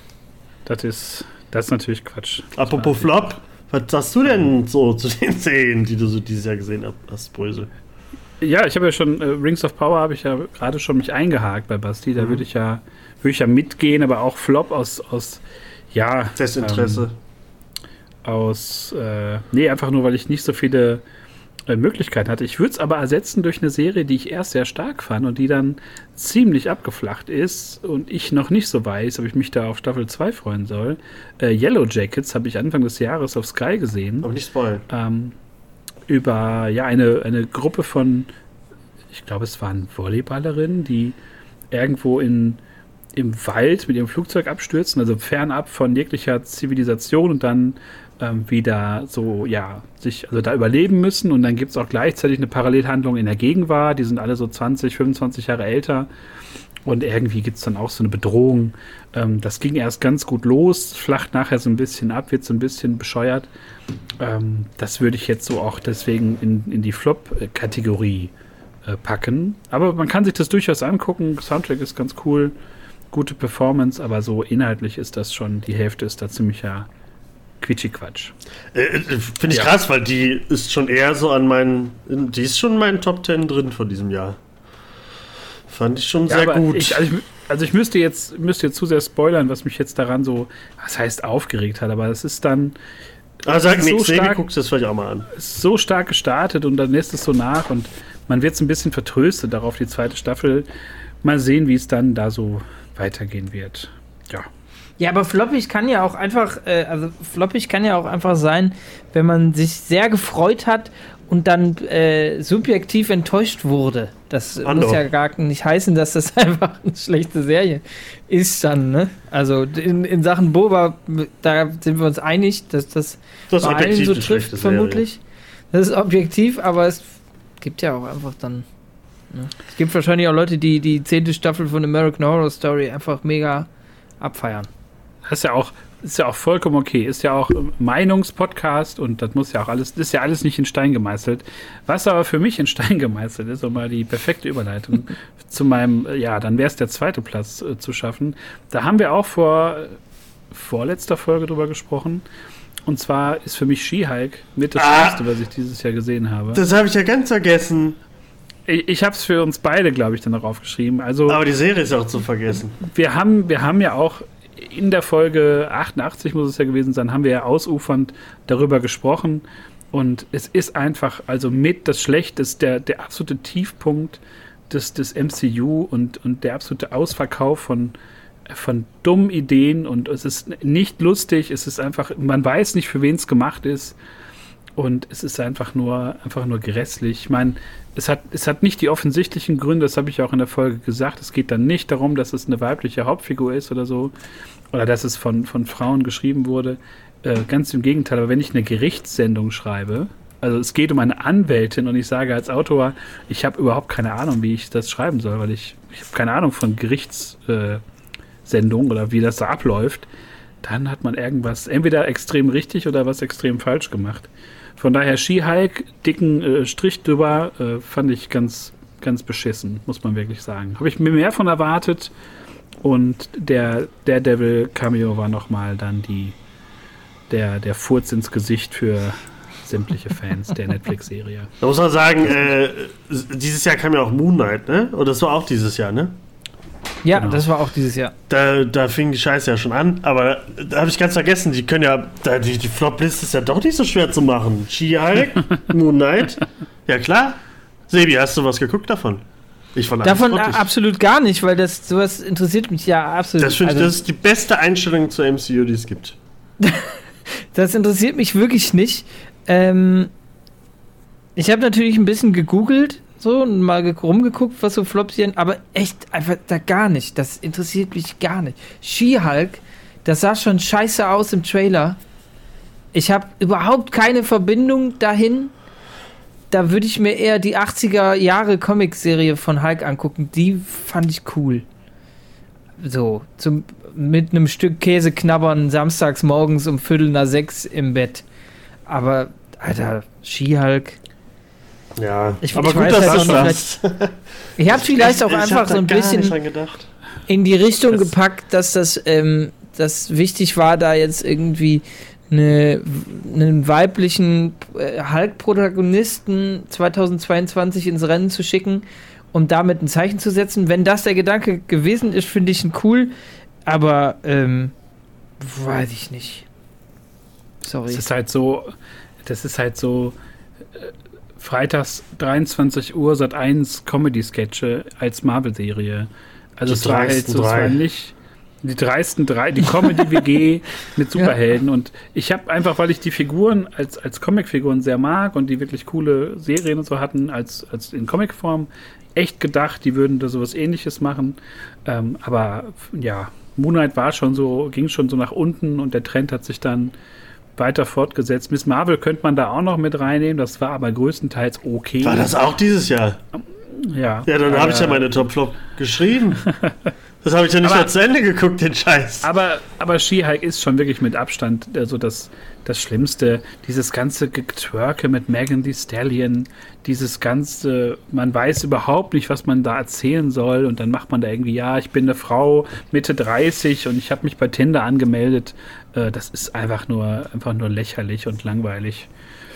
Das ist, das ist natürlich Quatsch. Apropos Flop, was sagst du denn so zu den Serien, die du so dieses Jahr gesehen hast, Brösel? Ja, ich habe ja schon, äh, Rings of Power habe ich ja gerade schon mich eingehakt bei Basti. Da würde ich ja, würde ich ja mitgehen, aber auch Flop aus, aus ja, Desinteresse. ähm, aus, äh, nee, einfach nur, weil ich nicht so viele äh, Möglichkeiten hatte. Ich würde es aber ersetzen durch eine Serie, die ich erst sehr stark fand und die dann ziemlich abgeflacht ist und ich noch nicht so weiß, ob ich mich da auf Staffel 2 freuen soll. Äh, Yellow Jackets habe ich Anfang des Jahres auf Sky gesehen Aber nicht spoilen. ähm, über ja, eine, eine Gruppe von, ich glaube, es waren Volleyballerinnen, die irgendwo in, im Wald mit ihrem Flugzeug abstürzen, also fernab von jeglicher Zivilisation und dann ähm, wieder so, ja, sich, also da überleben müssen. Und dann gibt es auch gleichzeitig eine Parallelhandlung in der Gegenwart. Die sind alle so 20, 25 Jahre älter. Und irgendwie gibt es dann auch so eine Bedrohung. Ähm, das ging erst ganz gut los, flacht nachher so ein bisschen ab, wird so ein bisschen bescheuert. Ähm, das würde ich jetzt so auch deswegen in, in die Flop-Kategorie äh, packen. Aber man kann sich das durchaus angucken. Soundtrack ist ganz cool, gute Performance, aber so inhaltlich ist das schon, die Hälfte ist da ziemlicher Quitschi-Quatsch. Äh, äh, Finde ich Ja. krass, weil die ist schon eher so an meinen. Die ist schon in meinen Top 10 drin von diesem Jahr. Fand ich schon sehr aber gut. Ich, also, ich, also ich müsste jetzt, müsste jetzt zu sehr spoilern, was mich jetzt daran so, was heißt aufgeregt hat, aber es ist dann ah, sag so nichts, nee, stark- guckst du das vielleicht auch mal an. es ist so stark gestartet und dann lässt es so nach und man wird so ein bisschen vertröstet darauf, die zweite Staffel. Mal sehen, wie es dann da so weitergehen wird. Ja. Ja, aber floppig kann ja auch einfach, äh, also floppig kann ja auch einfach sein, wenn man sich sehr gefreut hat und dann äh, subjektiv enttäuscht wurde. Das Andor. muss ja gar nicht heißen, dass das einfach eine schlechte Serie ist dann, ne? Also in, in Sachen Boba, da sind wir uns einig, dass das, Das bei allen so trifft, vermutlich. Das ist objektiv, aber es gibt ja auch einfach dann. Ne? Es gibt wahrscheinlich auch Leute, die die zehnte Staffel von American Horror Story einfach mega abfeiern. Das ist ja auch ist ja auch vollkommen okay. Ist ja auch Meinungspodcast und das muss ja auch alles, ist ja alles nicht in Stein gemeißelt. Was aber für mich in Stein gemeißelt ist, um mal die perfekte Überleitung zu meinem, ja, dann wäre es der zweite Platz äh, zu schaffen. Da haben wir auch vor vorletzter Folge drüber gesprochen. Und zwar ist für mich Skihike mit das ah, Schönste, was ich dieses Jahr gesehen habe. Das habe ich ja ganz vergessen. Ich, ich habe es für uns beide, glaube ich, dann noch aufgeschrieben. Also, Aber die Serie ist auch zu vergessen. Wir haben, wir haben ja auch in der Folge 88, muss es ja gewesen sein, haben wir ja ausufernd darüber gesprochen. Und es ist einfach, also mit das Schlechteste, der, der absolute Tiefpunkt des, des MCU und, und der absolute Ausverkauf von, von dummen Ideen und es ist nicht lustig, es ist einfach, man weiß nicht, für wen es gemacht ist und es ist einfach nur, einfach nur grässlich. Ich meine, es hat, es hat nicht die offensichtlichen Gründe, das habe ich auch in der Folge gesagt. Es geht dann nicht darum, dass es eine weibliche Hauptfigur ist oder so oder dass es von, von Frauen geschrieben wurde. Äh, ganz im Gegenteil, aber wenn ich eine Gerichtssendung schreibe, also es geht um eine Anwältin und ich sage als Autor, ich habe überhaupt keine Ahnung, wie ich das schreiben soll, weil ich, ich habe keine Ahnung von Gerichts... Äh, oder wie das da abläuft, dann hat man irgendwas entweder extrem richtig oder was extrem falsch gemacht. Von daher Skihike, dicken äh, Strich drüber, äh, fand ich ganz, ganz beschissen, muss man wirklich sagen. Habe ich mir mehr von erwartet und der Daredevil Cameo war nochmal dann die, der, der Furz ins Gesicht für sämtliche Fans der Netflix-Serie. Da muss man sagen, äh, dieses Jahr kam ja auch Moon Knight, ne? Oder das war auch dieses Jahr, ne? Ja, genau. das war auch dieses Jahr. Da, da fing die Scheiße ja schon an, aber da habe ich ganz vergessen, die können ja, da, die, die Flop-Liste ist ja doch nicht so schwer zu machen. She-Hulk, Moon Knight, ja klar. Sebi, hast du was geguckt davon? Ich fand Davon absolut gar nicht, weil das sowas interessiert mich ja absolut. Das finde ich, also, das ist die beste Einstellung zur MCU, die es gibt. das interessiert mich wirklich nicht. Ähm, ich habe natürlich ein bisschen gegoogelt so und mal rumgeguckt, was so Flops hier, aber echt einfach da gar nicht. Das interessiert mich gar nicht. She-Hulk, das sah schon scheiße aus im Trailer. Ich habe überhaupt keine Verbindung dahin. Da würde ich mir eher die 80er Jahre Comic-Serie von Hulk angucken. Die fand ich cool. So, zum, mit einem Stück Käse knabbern, samstags morgens um Viertel nach sechs im Bett. Aber, Alter, She-Hulk, ja, ich, aber ich gut, dass halt du das Ich habe vielleicht auch ich, einfach so ein bisschen in die Richtung das gepackt, dass das, ähm, das wichtig war, da jetzt irgendwie eine, einen weiblichen äh, Hulk-Protagonisten 2022 ins Rennen zu schicken, um damit ein Zeichen zu setzen. Wenn das der Gedanke gewesen ist, finde ich ihn cool, aber ähm, weiß ich nicht. Sorry. Das ist halt so, das ist halt so, freitags 23 Uhr Sat 1 Comedy-Sketche als Marvel-Serie. Also die es war halt so, es war nicht die dreisten drei, die Comedy-WG mit Superhelden. Ja. Und ich habe einfach, weil ich die Figuren als, als Comic-Figuren sehr mag und die wirklich coole Serien und so hatten, als, als in Comic-Form, echt gedacht, die würden da sowas ähnliches machen. Ähm, aber ja, Moonlight war schon so, ging schon so nach unten und der Trend hat sich dann weiter fortgesetzt. Miss Marvel könnte man da auch noch mit reinnehmen, das war aber größtenteils okay. War das auch dieses Jahr? Ja. Ja, dann äh, habe ich ja meine Top Flop geschrieben. Das habe ich ja nicht aber, mehr zu Ende geguckt, den Scheiß. Aber, aber She-Hulk ist schon wirklich mit Abstand also das, das Schlimmste. Dieses ganze Getwerke mit Megan Thee Stallion, dieses ganze, man weiß überhaupt nicht, was man da erzählen soll und dann macht man da irgendwie, ja, ich bin eine Frau Mitte 30 und ich habe mich bei Tinder angemeldet. Äh, das ist einfach nur, einfach nur lächerlich und langweilig.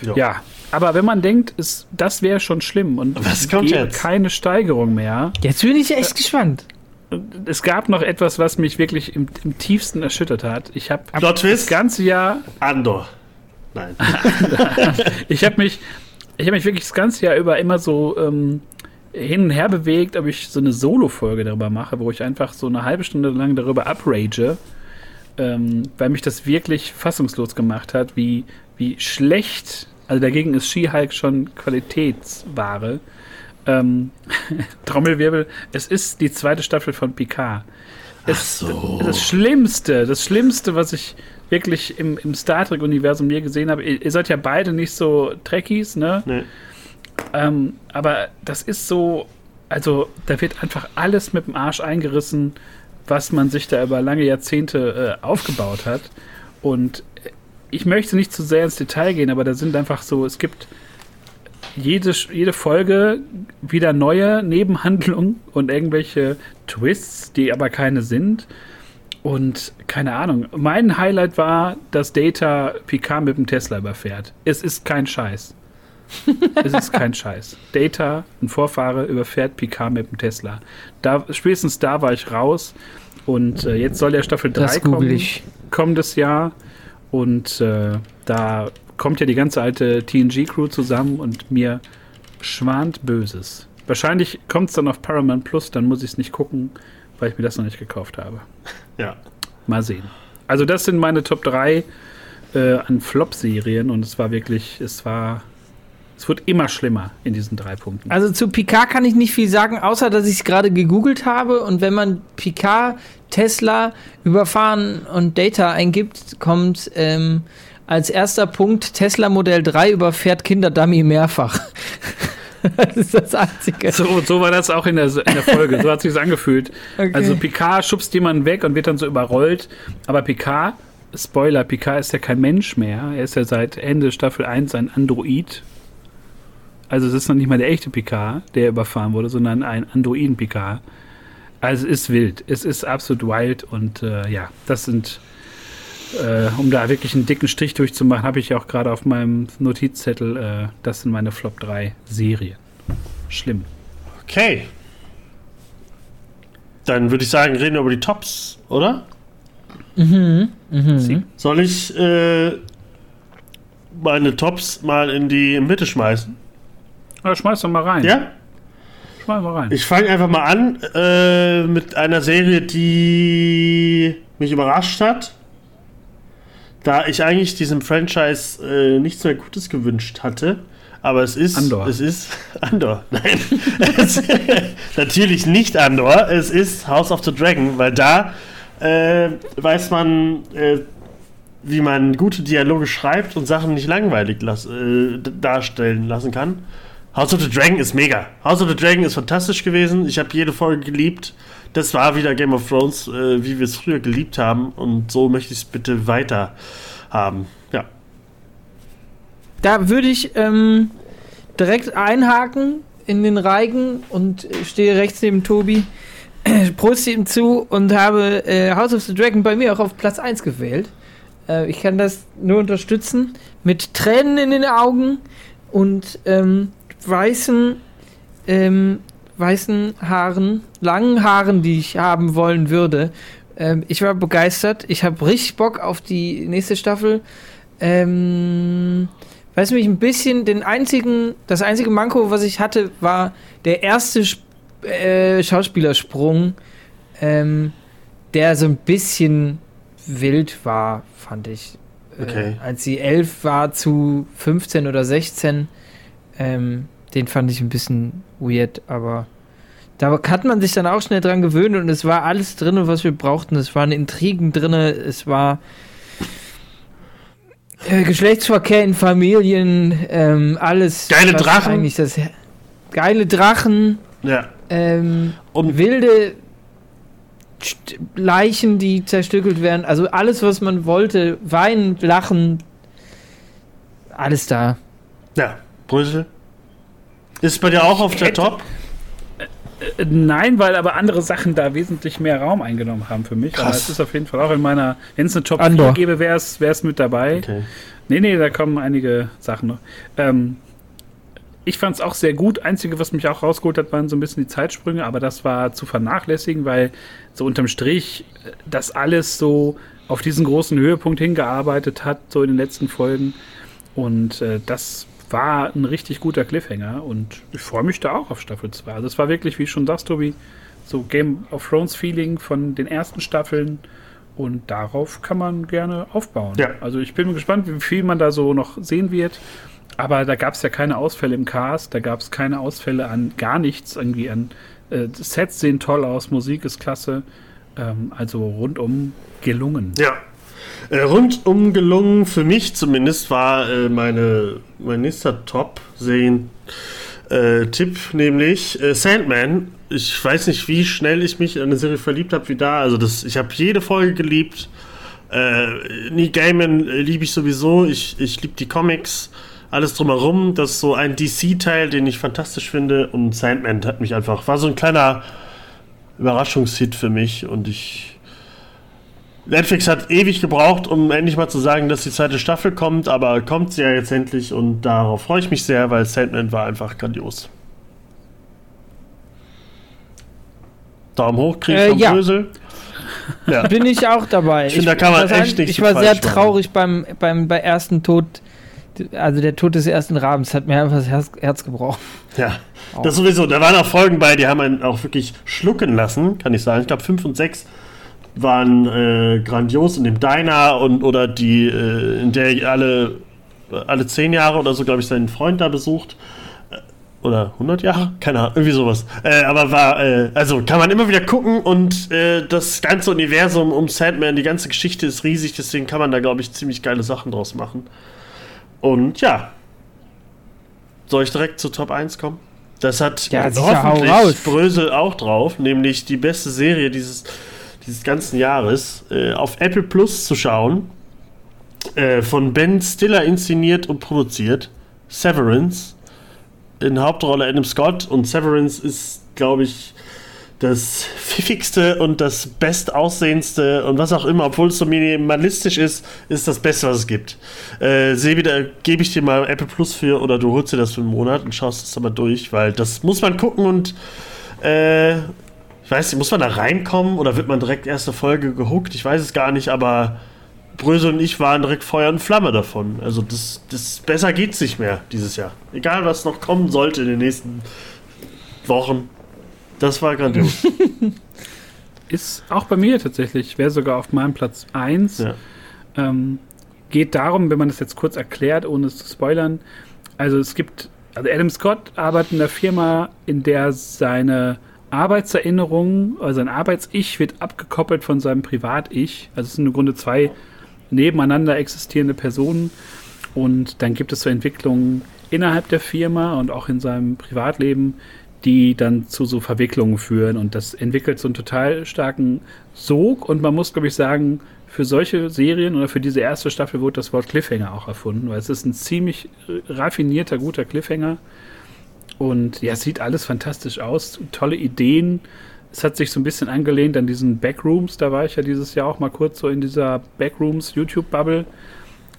Jo. Ja, aber wenn man denkt, es, das wäre schon schlimm und es gibt keine Steigerung mehr. Jetzt bin ich echt äh, gespannt es gab noch etwas, was mich wirklich im, im tiefsten erschüttert hat. Ich habe das ganze Jahr. Andor. Nein. ich habe mich, ich habe mich wirklich das ganze Jahr über immer so ähm, hin und her bewegt, ob ich so eine Solo-Folge darüber mache, wo ich einfach so eine halbe Stunde lang darüber uprage, ähm, weil mich das wirklich fassungslos gemacht hat, wie, wie schlecht, also dagegen ist She-Hulk schon Qualitätsware ähm, Trommelwirbel, es ist die zweite Staffel von Picard. Es, so. Das Schlimmste, das Schlimmste, was ich wirklich im, im Star Trek-Universum je gesehen habe, ihr, ihr, seid ja beide nicht so Trekkies, ne? Nee. Ähm, aber das ist so, also da wird einfach alles mit dem Arsch eingerissen, was man sich da über lange Jahrzehnte äh, aufgebaut hat. Und ich möchte nicht zu sehr ins Detail gehen, aber da sind einfach so, es gibt jede, jede Folge wieder neue Nebenhandlungen und irgendwelche Twists, die aber keine sind. Und keine Ahnung, mein Highlight war, dass Data Picard mit dem Tesla überfährt. Es ist kein Scheiß. es ist kein Scheiß. Data, ein Vorfahre, überfährt Picard mit dem Tesla. Da, spätestens da war ich raus. Und äh, jetzt soll der Staffel 3 kommen, ich. kommendes Jahr. Und äh, da kommt ja die ganze alte TNG-Crew zusammen und mir schwant Böses. Wahrscheinlich kommt es dann auf Paramount Plus, dann muss ich es nicht gucken, weil ich mir das noch nicht gekauft habe. Ja. Mal sehen. Also, das sind meine Top 3 äh, an Flop-Serien und es war wirklich, es war. Es wird immer schlimmer in diesen drei Punkten. Also zu Picard kann ich nicht viel sagen, außer dass ich es gerade gegoogelt habe und wenn man Picard, Tesla, Überfahren und Data eingibt, kommt ähm, als erster Punkt Tesla Modell 3 überfährt Kinderdummy mehrfach. das ist das Einzige. So, so war das auch in der, in der Folge. So hat sich angefühlt. Okay. Also Picard schubst jemanden weg und wird dann so überrollt. Aber Picard, Spoiler, Picard ist ja kein Mensch mehr. Er ist ja seit Ende Staffel 1 ein Android. Also es ist noch nicht mal der echte Picard, der überfahren wurde, sondern ein Androiden-Picard. Also es ist wild. Es ist absolut wild und äh, ja, das sind äh, um da wirklich einen dicken Strich durchzumachen, habe ich auch gerade auf meinem Notizzettel, äh, das sind meine Flop 3 Serien. Schlimm. Okay. Dann würde ich sagen, reden wir über die Tops, oder? Mhm. mhm. Soll ich äh, meine Tops mal in die Mitte schmeißen? Ja, schmeiß doch mal rein. Ja? Schmeiß mal rein. Ich fange einfach mal an äh, mit einer Serie, die mich überrascht hat da ich eigentlich diesem Franchise äh, nichts mehr Gutes gewünscht hatte. Aber es ist. Andor. Es ist. Andor. Nein. es, natürlich nicht Andor. Es ist House of the Dragon, weil da äh, weiß man, äh, wie man gute Dialoge schreibt und Sachen nicht langweilig las äh, darstellen lassen kann. House of the Dragon ist mega. House of the Dragon ist fantastisch gewesen. Ich habe jede Folge geliebt. Das war wieder Game of Thrones, äh, wie wir es früher geliebt haben. Und so möchte ich es bitte weiter haben. Ja. Da würde ich ähm, direkt einhaken in den Reigen und stehe rechts neben Tobi. Prost ihm zu und habe äh, House of the Dragon bei mir auch auf Platz 1 gewählt. Äh, ich kann das nur unterstützen. Mit Tränen in den Augen und ähm, weißen, ähm, weißen Haaren, langen Haaren, die ich haben wollen würde. Ähm, ich war begeistert. Ich habe richtig Bock auf die nächste Staffel. Ähm, weiß mich ein bisschen, den einzigen, das einzige Manko, was ich hatte, war der erste äh, Schauspielersprung, ähm, der so ein bisschen wild war, fand ich. Äh, okay. Äh, als sie elf war zu 15 oder 16, ähm, den fand ich ein bisschen weird, aber da hat man sich dann auch schnell dran gewöhnt und es war alles drin, was wir brauchten. Es waren Intrigen drin, es war äh, Geschlechtsverkehr in Familien, ähm, alles. Geile Drachen. Eigentlich das, geile Drachen. Ja. Ähm, und wilde Leichen, die zerstückelt werden. Also alles, was man wollte. Weinen, lachen. Alles da. Ja, Brüssel. Ist bei dir auch auf der Top? Äh, nein, weil aber andere Sachen da wesentlich mehr Raum eingenommen haben für mich. Krass. Aber es ist auf jeden Fall auch in meiner, wenn es eine Top Andor. 4 gäbe, wäre es mit dabei. Okay. Nee, nee, da kommen einige Sachen noch. Ähm, ich fand es auch sehr gut. Einzige, was mich auch rausgeholt hat, waren so ein bisschen die Zeitsprünge, aber das war zu vernachlässigen, weil so unterm Strich äh, das alles so auf diesen großen Höhepunkt hingearbeitet hat, so in den letzten Folgen. Und äh, das war ein richtig guter Cliffhanger und ich freue mich da auch auf Staffel 2. Also es war wirklich, wie schon sagst, Tobi, so Game of Thrones Feeling von den ersten Staffeln und darauf kann man gerne aufbauen. Ja. Also ich bin gespannt, wie viel man da so noch sehen wird. Aber da gab es ja keine Ausfälle im Cast, da gab es keine Ausfälle an gar nichts, irgendwie an äh, Sets sehen toll aus, Musik ist klasse. Ähm, also rundum gelungen. Ja, äh, rundum gelungen, für mich zumindest, war äh, meine, mein nächster Top-Serien. Äh, nämlich äh, Sandman. Ich weiß nicht, wie schnell ich mich in eine Serie verliebt habe wie da. Also das, ich habe jede Folge geliebt. Äh, Neil Gaiman äh, liebe ich sowieso. Ich, ich liebe die Comics, alles drumherum. Das ist so ein DC-Teil, den ich fantastisch finde. Und Sandman hat mich einfach, war so ein kleiner Überraschungshit für mich. Und ich. Netflix hat ewig gebraucht, um endlich mal zu sagen, dass die zweite Staffel kommt, aber kommt sie ja jetzt endlich und darauf freue ich mich sehr, weil Sandman war einfach grandios. Daumen hoch, Krieg Äh, vom ja. Brösel. Ja. Bin ich auch dabei. Ich finde, da kann man echt nichts Ich war sehr machen. traurig beim, beim bei ersten Tod, also der Tod des ersten Rabens hat mir einfach das Herz, Herz gebrochen. Ja, das sowieso. Da waren auch Folgen bei, die haben einen auch wirklich schlucken lassen, kann ich sagen. Ich glaube, 5 und 6 waren äh, grandios in dem Diner und oder die, äh, in der alle, alle 10 Jahre oder so, glaube ich, seinen Freund da besucht. Äh, Oder 100 Jahre? Keine Ahnung, irgendwie sowas. Äh, aber war, äh, also kann man immer wieder gucken und äh, das ganze Universum um Sandman, die ganze Geschichte ist riesig, deswegen kann man da, glaube ich, ziemlich geile Sachen draus machen. Und ja, soll ich direkt zu Top 1 kommen? Das hat Ja, hoffentlich Brösel auch drauf, nämlich die beste Serie dieses, dieses ganzen Jahres äh, auf Apple Plus zu schauen. Äh, von Ben Stiller inszeniert und produziert. Severance. In Hauptrolle Adam Scott. Und Severance ist, glaube ich, das pfiffigste und das bestaussehendste und was auch immer, obwohl es so minimalistisch ist, ist das Beste, was es gibt. Äh, Sebi, da gebe ich dir mal Apple Plus für oder du holst dir das für einen Monat und schaust es aber durch, weil das muss man gucken und äh, ich weiß nicht, muss man da reinkommen oder wird man direkt erste Folge gehuckt? Ich weiß es gar nicht, aber Brösel und ich waren direkt Feuer und Flamme davon. Also das, das besser geht's nicht mehr dieses Jahr. Egal was noch kommen sollte in den nächsten Wochen. Das war grandios. Ist auch bei mir tatsächlich, wäre sogar auf meinem Platz 1. ja. Ähm, geht darum, wenn man das jetzt kurz erklärt, ohne es zu spoilern. Also es gibt, also Adam Scott arbeitet in einer Firma, in der seine Arbeitserinnerungen, also sein Arbeits-Ich wird abgekoppelt von seinem Privat-Ich. Also es sind im Grunde zwei nebeneinander existierende Personen. Und dann gibt es so Entwicklungen innerhalb der Firma und auch in seinem Privatleben, die dann zu so Verwicklungen führen. Und das entwickelt so einen total starken Sog. Und man muss, glaube ich, sagen, für solche Serien oder für diese erste Staffel wurde das Wort Cliffhanger auch erfunden, weil es ist ein ziemlich äh, raffinierter, guter Cliffhanger. Und ja, es sieht alles fantastisch aus, tolle Ideen. Es hat sich so ein bisschen angelehnt an diesen Backrooms, da war ich ja dieses Jahr auch mal kurz so in dieser Backrooms YouTube-Bubble.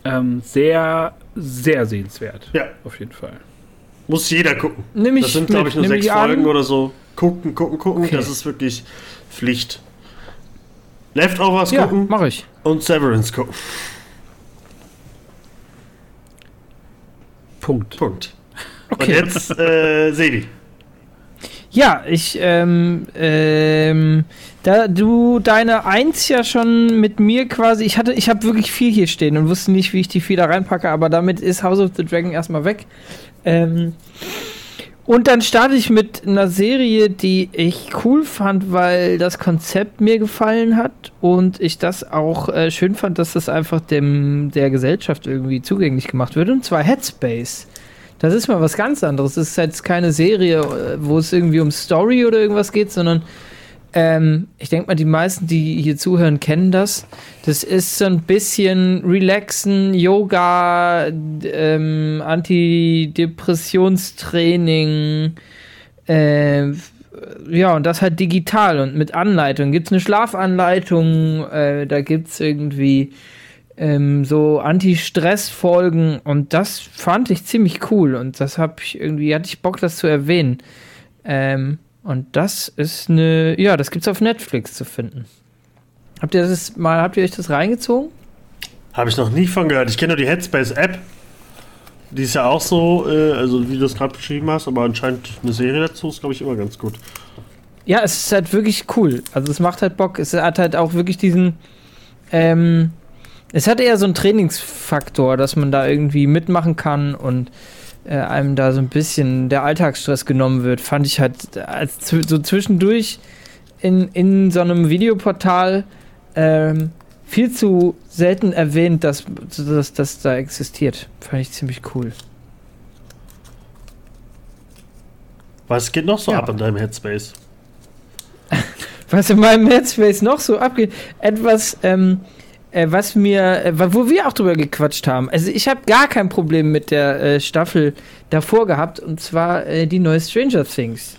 Ähm, sehr, sehr sehenswert. Ja. Auf jeden Fall. Muss jeder gucken. Nimm ich das sind, glaube ich, nur sechs ich an. Folgen oder so. Gucken, gucken, gucken. Okay. Das ist wirklich Pflicht. Leftovers Ja, gucken mache ich. und Severance gucken. Punkt. Punkt. Und Okay. jetzt äh, Sebi. Ja, ich, ähm, ähm, da du deine Eins ja schon mit mir quasi, ich hatte, ich habe wirklich viel hier stehen und wusste nicht, wie ich die viel da reinpacke, aber damit ist House of the Dragon erstmal weg. Ähm, und dann starte ich mit einer Serie, die ich cool fand, weil das Konzept mir gefallen hat und ich das auch äh, schön fand, dass das einfach dem der Gesellschaft irgendwie zugänglich gemacht wird. Und zwar Headspace. Das ist mal was ganz anderes. Das ist jetzt keine Serie, äh, wo es irgendwie um Story oder irgendwas geht, sondern ähm, ich denke mal, die meisten, die hier zuhören, kennen das. Das ist so ein bisschen Relaxen, Yoga, ähm, Antidepressionstraining. Äh, ja, und das halt digital und mit Anleitung. Gibt es eine Schlafanleitung, äh, da gibt es irgendwie ähm, so Anti-Stress-Folgen und das fand ich ziemlich cool und das habe ich irgendwie, hatte ich Bock, das zu erwähnen. Ähm, und das ist eine, ja, das gibt's auf Netflix zu finden. Habt ihr das mal, habt ihr euch das reingezogen? Habe ich noch nie von gehört. Ich kenne nur die Headspace-App. Die ist ja auch so, äh, also wie du es gerade beschrieben hast, aber anscheinend eine Serie dazu ist, glaube ich, immer ganz gut. Ja, es ist halt wirklich cool. Also es macht halt Bock. Es hat halt auch wirklich diesen, ähm, es hat eher so einen Trainingsfaktor, dass man da irgendwie mitmachen kann und äh, einem da so ein bisschen der Alltagsstress genommen wird. Fand ich halt als so zwischendurch in, in so einem Videoportal ähm, viel zu selten erwähnt, dass, dass das da existiert. Fand ich ziemlich cool. Was geht noch so Ja. ab in deinem Headspace? Was in meinem Headspace noch so abgeht, etwas, ähm, äh, was mir, äh, wo wir auch drüber gequatscht haben. Also ich habe gar kein Problem mit der äh, Staffel davor gehabt und zwar äh, die neue Stranger Things.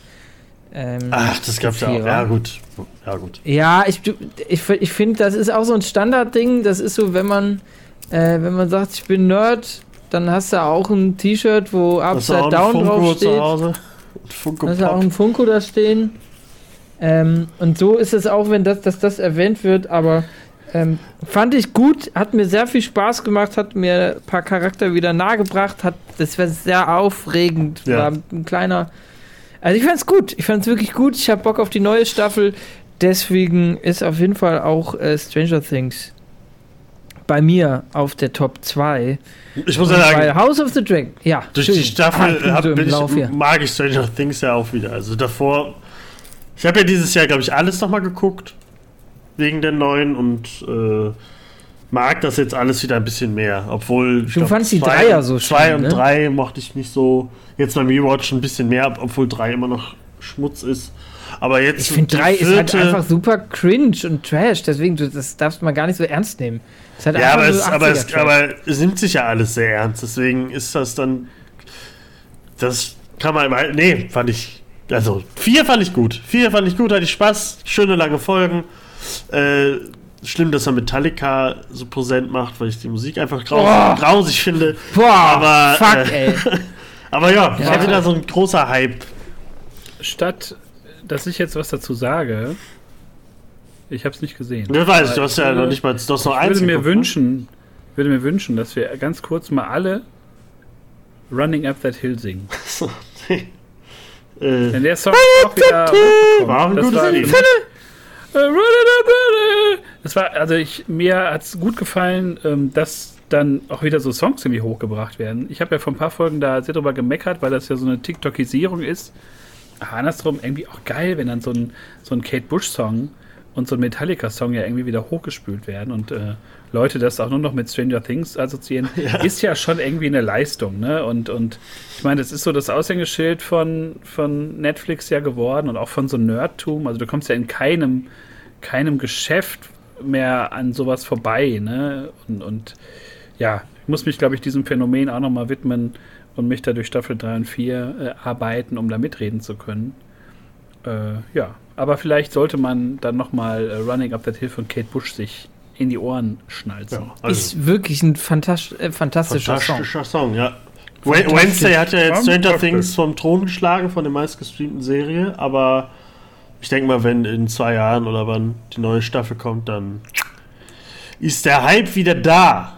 Ähm, Ach, das gab's ja auch. Ja, gut. Ja, gut. Ja, ich, ich, ich finde, das ist auch so ein Standardding. Das ist so, wenn man, äh, wenn man sagt, ich bin Nerd, dann hast du auch ein T-Shirt, wo Upside Down drauf steht. Zu Hause. Funko hast du auch ein Funko da stehen. Ähm, und so ist es auch, wenn das, dass das erwähnt wird, aber ähm, fand ich gut, hat mir sehr viel Spaß gemacht, hat mir ein paar Charakter wieder nahegebracht, hat, das war sehr aufregend, ja. war ein kleiner. Also ich fand es gut, ich fand es wirklich gut, ich habe Bock auf die neue Staffel, deswegen ist auf jeden Fall auch äh, Stranger Things bei mir auf der Top 2. Ich muss ja sagen, bei House of the Dragon, ja. Durch schön. die Staffel ah, hab, ich, mag ich Stranger Things ja auch wieder. Also davor, ich habe ja dieses Jahr, glaube ich, alles nochmal geguckt wegen der neuen und äh, mag das jetzt alles wieder ein bisschen mehr. Obwohl. Du glaub, fandst die Dreier so schön. Zwei und ne? drei mochte ich nicht so. Jetzt beim Rewatch ein bisschen mehr, obwohl drei immer noch Schmutz ist. Aber jetzt. Ich finde drei ist halt einfach super cringe und trash. Deswegen, das darfst du mal gar nicht so ernst nehmen. Halt ja, aber, so es, aber, es, aber es nimmt sich ja alles sehr ernst. Deswegen ist das dann. Das kann man. Nee, fand ich. Also, vier fand ich gut. Vier fand ich gut, hatte ich Spaß. Schöne lange Folgen. Äh, schlimm, dass er Metallica so präsent macht, weil ich die Musik einfach grausig, grausig finde. Boah, aber, fuck, äh, ey. aber ja, ja, war wieder so ein großer Hype. Statt, dass ich jetzt was dazu sage, ich habe es nicht gesehen. Das weiß ich, du hast ja noch nicht mal, du hast noch eins. Ich würde mir geguckt, ne? wünschen, würde mir wünschen, dass wir ganz kurz mal alle Running Up That Hill singen. äh, Denn der Song ist auch wieder War ein gutes Lied. Das war, also ich, mir hat es gut gefallen, ähm, dass dann auch wieder so Songs irgendwie hochgebracht werden. Ich habe ja vor ein paar Folgen da sehr drüber gemeckert, weil das ja so eine TikTokisierung ist. Andersrum irgendwie auch geil, wenn dann so ein, so ein Kate Bush-Song und so ein Metallica-Song ja irgendwie wieder hochgespült werden und äh, Leute das auch nur noch mit Stranger Things assoziieren, ja. ist ja schon irgendwie eine Leistung, ne? Und, und ich meine, das ist so das Aushängeschild von, von Netflix ja geworden und auch von so Nerdtum. Also du kommst ja in keinem keinem Geschäft mehr an sowas vorbei. Ne? Und, und ja, ich muss mich, glaube ich, diesem Phänomen auch nochmal widmen und mich da durch Staffel 3 und 4 äh, arbeiten, um da mitreden zu können. Äh, ja, aber vielleicht sollte man dann nochmal äh, Running Up That Hill von Kate Bush sich in die Ohren schnalzen. Ja, also ist wirklich ein fantastisch, äh, fantastischer, fantastischer Song. Song ja. Wednesday hat ja jetzt Stranger Things vom Thron geschlagen von der meistgestreamten Serie, aber ich denke mal, wenn in zwei Jahren oder wann die neue Staffel kommt, dann ist der Hype wieder da.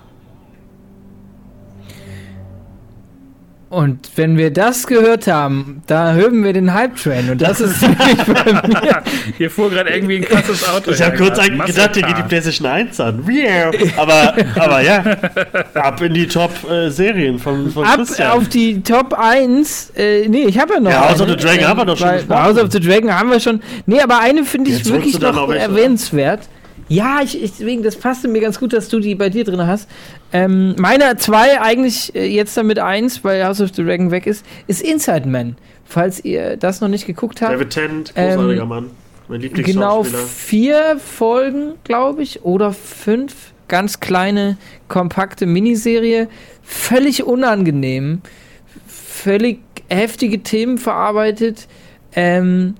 Und wenn wir das gehört haben, da hören wir den Hype-Train. Und das ist ziemlich bei mir. Hier fuhr gerade irgendwie ein krasses Auto. Ich habe kurz gedacht, hier geht die PlayStation 1 an. Aber, aber ja, ab in die Top-Serien von, von ab Christian. auf die Top 1. Äh, nee, ich habe ja noch. Ja, House of the Dragon haben wir doch schon. House of the Dragon haben wir schon. Nee, aber eine finde ich Jetzt wirklich noch erwähnenswert. Ja, ich, ich, deswegen, das passte mir ganz gut, dass du die bei dir drin hast. Ähm, meine zwei, eigentlich äh, jetzt damit eins, weil House of the Dragon weg ist, ist Inside Man. Falls ihr das noch nicht geguckt habt. David Tennant, großartiger ähm, Mann. Mein Genau vier Folgen, glaube ich, oder fünf. Ganz kleine, kompakte Miniserie. Völlig unangenehm. Völlig heftige Themen verarbeitet. Ähm,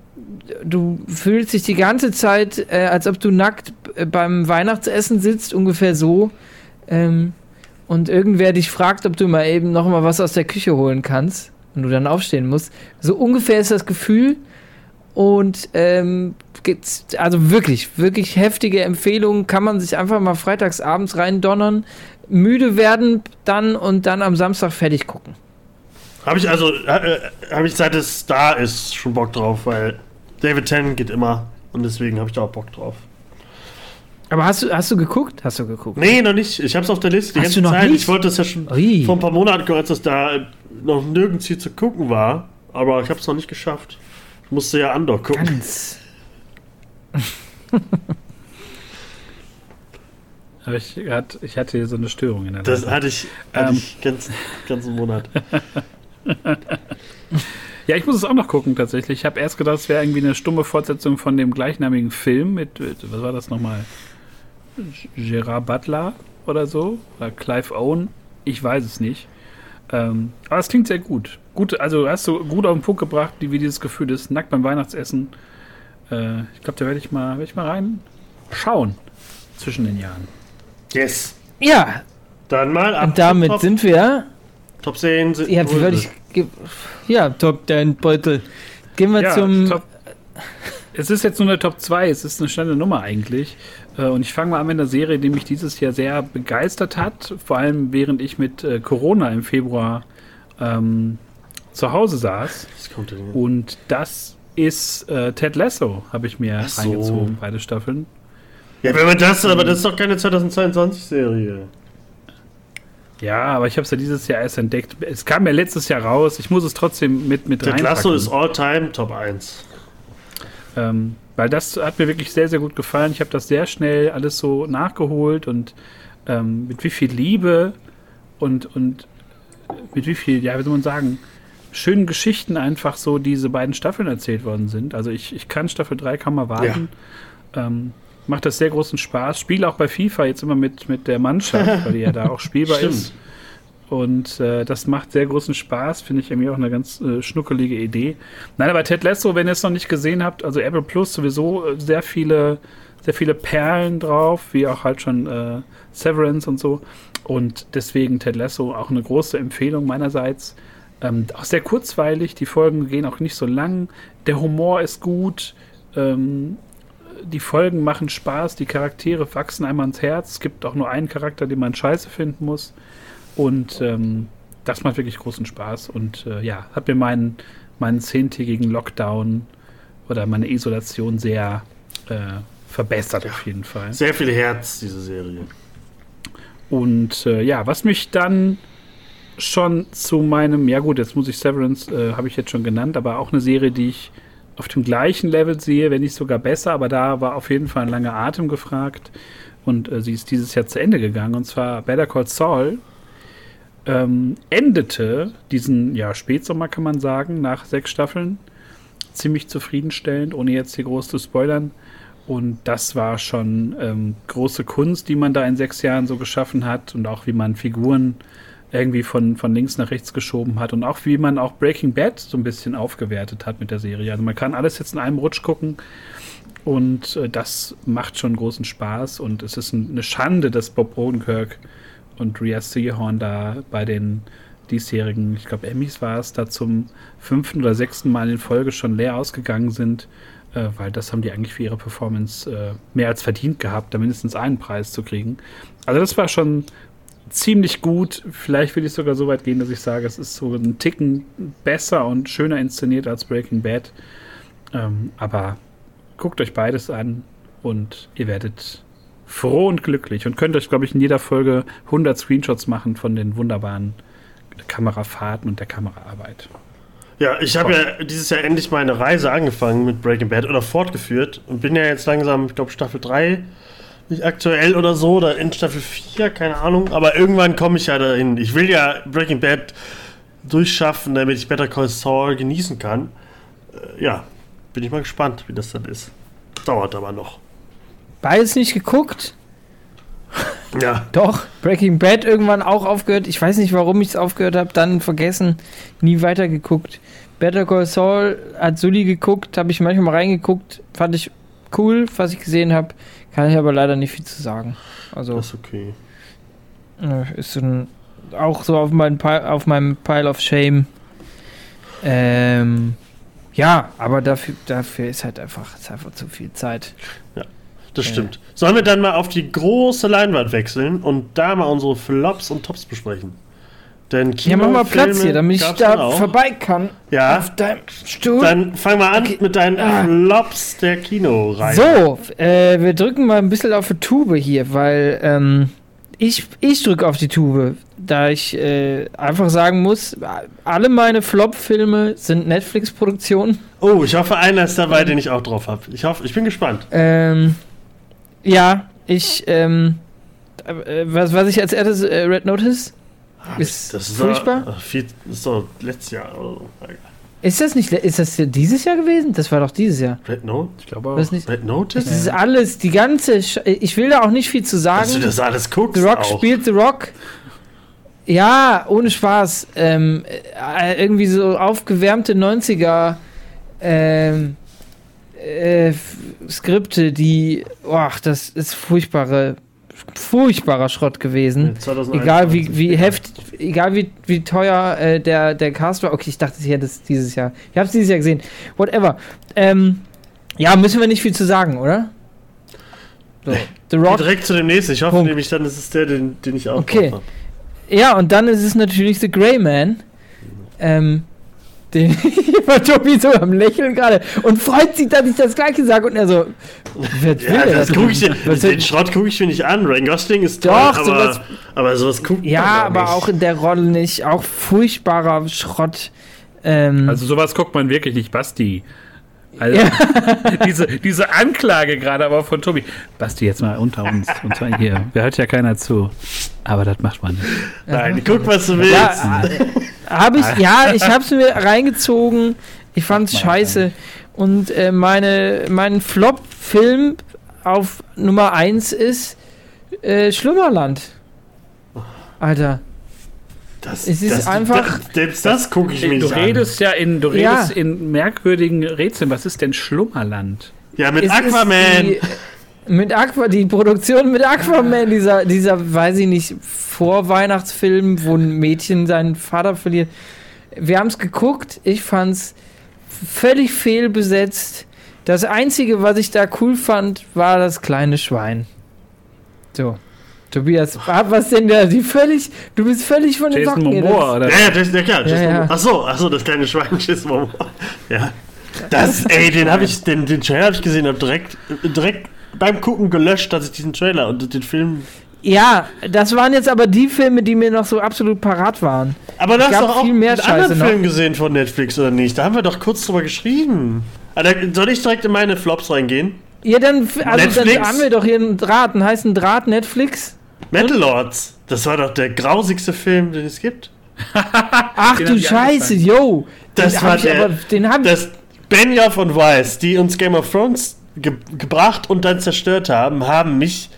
du fühlst dich die ganze Zeit, äh, als ob du nackt äh, beim Weihnachtsessen sitzt, ungefähr so. Ähm, und irgendwer dich fragt, ob du mal eben noch mal was aus der Küche holen kannst und du dann aufstehen musst. So ungefähr ist das Gefühl. Und ähm, also wirklich, wirklich heftige Empfehlungen. Kann man sich einfach mal freitags abends reindonnern, müde werden dann und dann am Samstag fertig gucken. Habe ich also, äh, habe ich seit es da ist schon Bock drauf, weil David Tennant geht immer und deswegen habe ich da auch Bock drauf. Aber hast du, hast du geguckt? Hast du geguckt? Nee, noch nicht. Ich habe es auf der Liste die hast ganze du noch Zeit. Nicht? Ich wollte das ja schon Ui. vor ein paar Monaten gehört, dass das da noch nirgends hier zu gucken war. Aber ich habe es noch nicht geschafft. Ich musste ja Andor gucken. Ganz. Aber ich, ich hatte hier so eine Störung in der Das hatte ich, hatte ähm. ich ganz, ganzen Monat. Ja, ich muss es auch noch gucken tatsächlich. Ich habe erst gedacht, es wäre irgendwie eine stumme Fortsetzung von dem gleichnamigen Film mit was war das nochmal? Gerard Butler oder so. Oder Clive Owen. Ich weiß es nicht. Ähm, aber es klingt sehr gut. gut. Also hast du gut auf den Punkt gebracht, wie dieses Gefühl ist, nackt beim Weihnachtsessen. Äh, ich glaube, da werde ich, mal, werd ich mal rein schauen zwischen den Jahren. Yes. Ja. Dann mal ab. Und damit Top, sind wir. Top 10 sind. Ja, wie ich, ja, Top 10 Beutel. Gehen wir ja, zum. Top, es ist jetzt nur eine Top 2, es ist eine schnelle Nummer eigentlich. Äh, und ich fange mal an mit einer Serie, die mich dieses Jahr sehr begeistert hat. Vor allem während ich mit äh, Corona im Februar ähm, zu Hause saß. Und das ist äh, Ted Lasso, habe ich mir so. reingezogen, beide Staffeln. Ja, wenn man das, aber das ist doch keine 2022-Serie. Ja, aber ich habe es ja dieses Jahr erst entdeckt. Es kam ja letztes Jahr raus. Ich muss es trotzdem mit mit Ted Lasso ist All-Time Top 1. Ähm, weil das hat mir wirklich sehr, sehr gut gefallen. Ich habe das sehr schnell alles so nachgeholt und ähm, mit wie viel Liebe und, und mit wie viel, ja, wie soll man sagen, schönen Geschichten einfach so diese beiden Staffeln erzählt worden sind. Also ich, ich kann Staffel 3 kaum mal warten. Ja. Ähm, macht das sehr großen Spaß. Spiele auch bei FIFA jetzt immer mit, mit der Mannschaft, weil die ja da auch spielbar ist. Und äh, das macht sehr großen Spaß, finde ich irgendwie auch eine ganz äh, schnuckelige Idee. Nein, aber Ted Lasso, wenn ihr es noch nicht gesehen habt, also Apple Plus sowieso äh, sehr viele, sehr viele Perlen drauf, wie auch halt schon äh, Severance und so. Und deswegen Ted Lasso auch eine große Empfehlung meinerseits. Ähm, auch sehr kurzweilig, die Folgen gehen auch nicht so lang. Der Humor ist gut. Ähm, die Folgen machen Spaß, die Charaktere wachsen einmal ins Herz. Es gibt auch nur einen Charakter, den man scheiße finden muss. Und ähm, das macht wirklich großen Spaß. Und äh, ja, hat mir meinen, meinen zehntägigen Lockdown oder meine Isolation sehr äh, verbessert auf jeden Fall. Sehr viel Herz, diese Serie. Und äh, ja, was mich dann schon zu meinem, ja gut, jetzt muss ich Severance, äh, habe ich jetzt schon genannt, aber auch eine Serie, die ich auf dem gleichen Level sehe, wenn nicht sogar besser, aber da war auf jeden Fall ein langer Atem gefragt und äh, sie ist dieses Jahr zu Ende gegangen und zwar Better Call Saul ähm, endete diesen ja, Spätsommer, kann man sagen, nach sechs Staffeln ziemlich zufriedenstellend, ohne jetzt hier groß zu spoilern. Und das war schon ähm, große Kunst, die man da in sechs Jahren so geschaffen hat und auch wie man Figuren irgendwie von, von links nach rechts geschoben hat und auch wie man auch Breaking Bad so ein bisschen aufgewertet hat mit der Serie. Also man kann alles jetzt in einem Rutsch gucken und äh, das macht schon großen Spaß und es ist ein, eine Schande, dass Bob Odenkirk und Rhea Seahorn da bei den diesjährigen, ich glaube Emmys war es, da zum fünften oder sechsten Mal in Folge schon leer ausgegangen sind, äh, weil das haben die eigentlich für ihre Performance äh, mehr als verdient gehabt, da mindestens einen Preis zu kriegen. Also das war schon ziemlich gut. Vielleicht will ich sogar so weit gehen, dass ich sage, es ist so ein Ticken besser und schöner inszeniert als Breaking Bad. Ähm, aber guckt euch beides an und ihr werdet froh und glücklich und könnt euch, glaube ich, in jeder Folge 100 Screenshots machen von den wunderbaren Kamerafahrten und der Kameraarbeit. Ja, ich habe ja dieses Jahr endlich meine Reise angefangen mit Breaking Bad oder fortgeführt und bin ja jetzt langsam, ich glaube, Staffel 3 nicht aktuell oder so, oder in Staffel 4, keine Ahnung. Aber irgendwann komme ich ja dahin. Ich will ja Breaking Bad durchschaffen, damit ich Better Call Saul genießen kann. Äh, ja, bin ich mal gespannt, wie das dann ist. Dauert aber noch. Beides nicht geguckt? Ja. Doch, Breaking Bad irgendwann auch aufgehört. Ich weiß nicht, warum ich es aufgehört habe, dann vergessen, nie weitergeguckt. Better Call Saul hat Sully geguckt, habe ich manchmal reingeguckt, fand ich cool, was ich gesehen habe. Kann ich aber leider nicht viel zu sagen. Also, das ist okay. Ist ein, auch so auf, mein, auf meinem Pile of Shame. Ähm, ja, aber dafür, dafür ist halt einfach, ist einfach zu viel Zeit. Ja, das stimmt. Sollen wir dann mal auf die große Leinwand wechseln und da mal unsere Flops und Tops besprechen? Denn Kino ja, mach mal Platz hier, damit ich da vorbei kann. Ja. Auf deinem Stuhl. Dann fang mal an okay. mit deinen ah. Flops der Kinoreihe. So, äh, wir drücken mal ein bisschen auf die Tube hier, weil ähm, ich, ich drücke auf die Tube, da ich äh, einfach sagen muss, alle meine Flop-Filme sind Netflix-Produktionen. Oh, ich hoffe, einer ist dabei, den ich auch drauf habe. Ich hoffe, ich bin gespannt. Ähm, ja, ich, ähm, äh, was, was ich als erstes, äh, Red Notice ist, das ist furchtbar. Doch, viel, das ist doch letztes Jahr oder so. Ist das nicht, ist das dieses Jahr gewesen? Das war doch dieses Jahr. Red Note? Ich glaube auch. Das nicht, Red Notice? das ist alles, die ganze, Sch ich will da auch nicht viel zu sagen. Dass du das alles guckst The Rock auch. spielt The Rock. Ja, ohne Spaß. Ähm, äh, irgendwie so aufgewärmte 90er ähm, äh, Skripte, die, ach, das ist furchtbare, furchtbarer Schrott gewesen. 2021. Egal wie, wie heftig, egal wie, wie teuer äh, der, der Cast war. Okay, ich dachte, ich hätte es dieses Jahr. Ich habe es dieses Jahr gesehen. Whatever. Ähm, ja, müssen wir nicht viel zu sagen, oder? So. The Rock. direkt zu dem nächsten. Ich hoffe Punkt. nämlich dann, ist es der, den, den ich auch Okay. habe. Ja, und dann ist es natürlich The Grey Man. Ähm, den war Tobi so am Lächeln gerade und freut sich, dass ich das gleiche sage. Und er so, wer will Ja, er das gucke ich Was Den will- Schrott gucke ich mir nicht an. Ryan Gosling ist toll, Doch, aber, sowas- aber sowas guckt man Ja, aber nicht. auch in der Rolle nicht. Auch furchtbarer Schrott. Ähm, Also sowas guckt man wirklich nicht, Basti. Also, diese, diese Anklage gerade aber von Tobi. Basti, jetzt mal unter uns. Und zwar hier. Wer hört ja keiner zu. Aber das macht man nicht. Nein, guck, was du willst. ja, äh, hab ich, ja, ich hab's mir reingezogen. Ich fand's Mach mal scheiße. Und äh, meine, mein Flop-Film auf Nummer 1 ist äh, Schlummerland. Alter. Das, Es ist das, einfach- Das, selbst das gucke ich mir Du nicht redest ja in, du Ja. redest in merkwürdigen Rätseln. Was ist denn Schlummerland? an. Ja, mit Es Aquaman. Die, mit Aqua, die Produktion mit Aquaman, dieser, dieser, weiß ich nicht, Vorweihnachtsfilm, wo ein Mädchen seinen Vater verliert. Wir haben es geguckt, ich fand's völlig fehlbesetzt. Das Einzige, was ich da cool fand, war das kleine Schwein. So. Tobias, was denn da? Die völlig, du bist völlig von den Jason Socken. Momoa, oder? Ja, ja, das, ja klar. Ja, Jason ja. Momoa. Ach so, ach so, das kleine Schwein Jason Momoa. Ja. Das, ey, den habe ich, den, den Trailer habe ich gesehen, habe direkt, direkt beim Gucken gelöscht, dass ich diesen Trailer und den Film. Ja, das waren jetzt aber die Filme, die mir noch so absolut parat waren. Aber du hast doch auch viel mehr einen Scheiße anderen noch. Film gesehen von Netflix oder nicht? Da haben wir doch kurz drüber geschrieben. Da, soll ich direkt in meine Flops reingehen? Ja, dann, also dann haben wir doch hier einen Draht, einen heißen Draht Netflix. Metal Lords. Das war doch der grausigste Film, den es gibt. Ach Den du Scheiße, yo. Das den war hab ich der- aber, den hab Das Benioff und Weiss, die uns Game of Thrones ge gebracht und dann zerstört haben, haben mich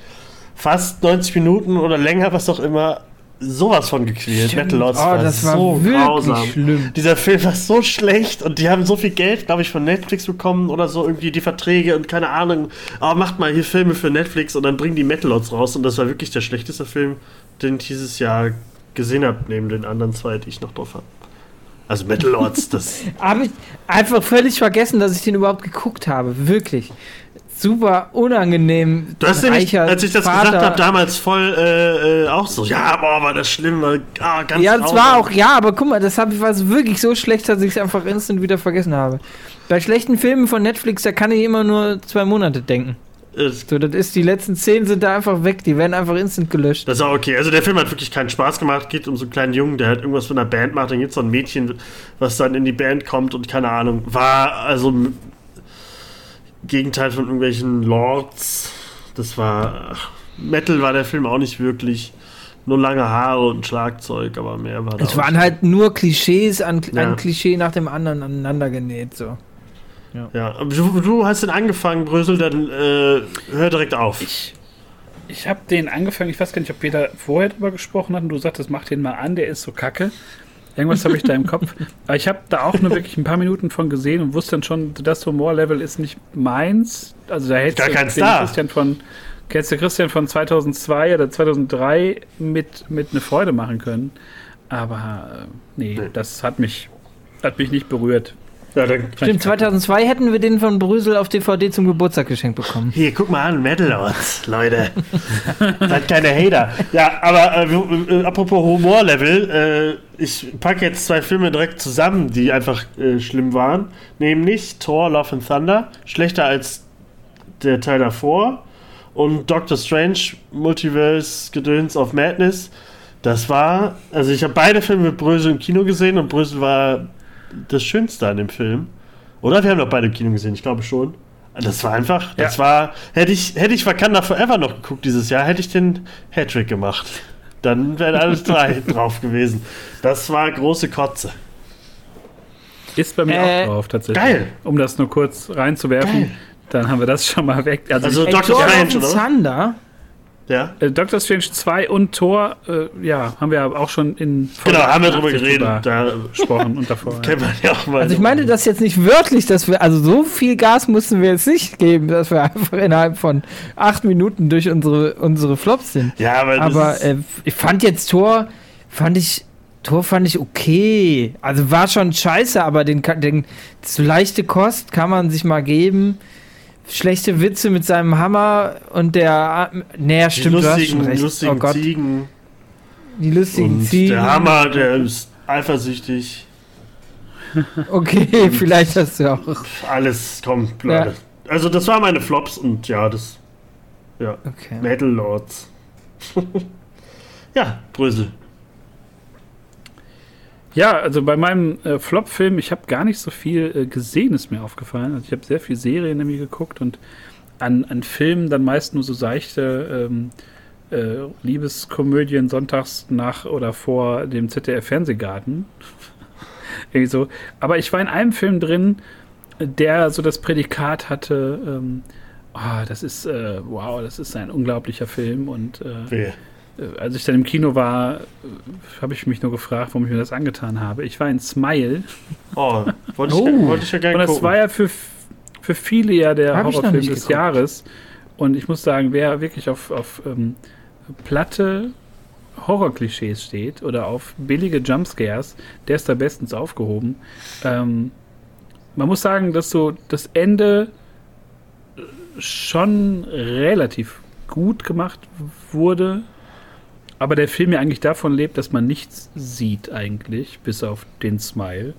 fast 90 Minuten oder länger, was auch immer, sowas von gequält. Stimmt. Metal Lords Oh, war, das war so wirklich grausam. schlimm. Dieser Film war so schlecht und die haben so viel Geld, glaube ich, von Netflix bekommen oder so irgendwie die Verträge und keine Ahnung. Aber macht mal hier Filme für Netflix und dann bringen die Metal Lords raus und das war wirklich der schlechteste Film, den ich dieses Jahr gesehen habe, neben den anderen zwei, die ich noch drauf habe. Also Metal Lords, das hab ich einfach völlig vergessen, dass ich den überhaupt geguckt habe. Wirklich. Super unangenehm. Du hast nämlich, als ich das Vater. gesagt habe, damals voll äh, äh, auch so, ja, boah, war das schlimm, war ah, ganz Ja, das grausam. war auch, ja, aber guck mal, das hab, war wirklich so schlecht, dass ich es einfach instant wieder vergessen habe. Bei schlechten Filmen von Netflix, da kann ich immer nur zwei Monate denken. So, das ist, die letzten zehn sind da einfach weg, die werden einfach instant gelöscht. Das war okay. Also der Film hat wirklich keinen Spaß gemacht. Geht um so einen kleinen Jungen, der halt irgendwas von einer Band macht. Dann gibt es so ein Mädchen, was dann in die Band kommt und keine Ahnung. War also Gegenteil von irgendwelchen Lords. Das war. Ach, Metal war der Film auch nicht wirklich. Nur lange Haare und Schlagzeug, aber mehr war da Es waren halt nur Klischees an Ja. ein Klischee nach dem anderen aneinander genäht. So. Ja, aber du, du hast den angefangen, Brösel, dann äh, hör direkt auf. Ich, ich habe den angefangen, ich weiß gar nicht, ob wir da vorher drüber gesprochen hatten. Du sagtest, mach den mal an, der ist so kacke. Irgendwas habe ich da im Kopf. Aber ich habe da auch nur wirklich ein paar Minuten von gesehen und wusste dann schon, das Humorlevel ist nicht meins. Also da hätte ich. Christian von, hättest du Christian von 2002 oder 2003 mit, mit eine Freude machen können. Aber äh, nee, Nee. das hat mich, hat mich nicht berührt. Ja, dann, Stimmt, 2002 hätten wir den von Brüssel auf DVD zum Geburtstag geschenkt bekommen. Hier, guck mal an, Metal Lords, Leute. Seid keine Hater. Ja, aber äh, äh, apropos Humorlevel, äh, ich packe jetzt zwei Filme direkt zusammen, die einfach äh, schlimm waren. Nämlich Thor, Love and Thunder, schlechter als der Teil davor. Und Doctor Strange, Multiverse, Gedöns of Madness. Das war, also ich habe beide Filme mit Brösel im Kino gesehen und Brösel war das Schönste an dem Film. Oder? Wir haben doch beide im Kino gesehen, ich glaube schon. Das war einfach, das Ja. war, hätte ich, hätte ich Wakanda Forever noch geguckt dieses Jahr, hätte ich den Hattrick gemacht. Dann wären alles drei drauf gewesen. Das war große Kotze. Ist bei mir Äh, auch drauf, tatsächlich. geil. Um das nur kurz reinzuwerfen, Geil. dann haben wir das schon mal weg. Also, Also Dr. Strange, oder? Thunder. Ja. äh, Doctor Strange 2 und Thor, äh, ja, haben wir auch schon in Folge Genau, haben wir drüber 88 geredet. Da gesprochen und davor. ja. kennt man ja auch mal. Also ich meine das jetzt nicht wörtlich, dass wir, also so viel Gas mussten wir jetzt nicht geben, dass wir einfach innerhalb von acht Minuten durch unsere, unsere Flops sind. ja, aber, Aber äh, ich fand jetzt Tor, fand ich, Tor fand ich okay. Also war schon scheiße, aber den, den so leichte Kost kann man sich mal geben. Schlechte Witze mit seinem Hammer und der, naja, die stimmt, du hast lustigen, recht. lustigen oh Gott, Ziegen die lustigen und Ziegen. der Hammer, der ist eifersüchtig. Okay, vielleicht hast du auch. Alles kommt, Leute. Also das waren meine Flops und ja, das Okay. Metal Lords. ja, Brösel. Ja, also bei meinem äh, Flop-Film, ich habe gar nicht so viel äh, gesehen, ist mir aufgefallen. Also ich habe sehr viel Serien nämlich geguckt und an, an Filmen dann meist nur so seichte ähm, äh, Liebeskomödien sonntags nach oder vor dem ZDF-Fernsehgarten. Irgendwie so. Aber ich war in einem Film drin, der so das Prädikat hatte, ähm, ah, das ist, äh, wow, das ist ein unglaublicher Film und Wehe. äh, als ich dann im Kino war, äh, habe ich mich nur gefragt, warum ich mir das angetan habe. Ich war in Smile Oh, wollte Oh. ich, wollte ich ja gerne und das gucken. war ja für, für viele ja der Hab Horrorfilm des geguckt. Jahres. Und ich muss sagen, wer wirklich auf, auf ähm, platte Horrorklischees steht oder auf billige Jumpscares, der ist da bestens aufgehoben. Ähm, man muss sagen, dass so das Ende schon relativ gut gemacht wurde, aber der Film ja eigentlich davon lebt, dass man nichts sieht eigentlich, bis auf den Smile.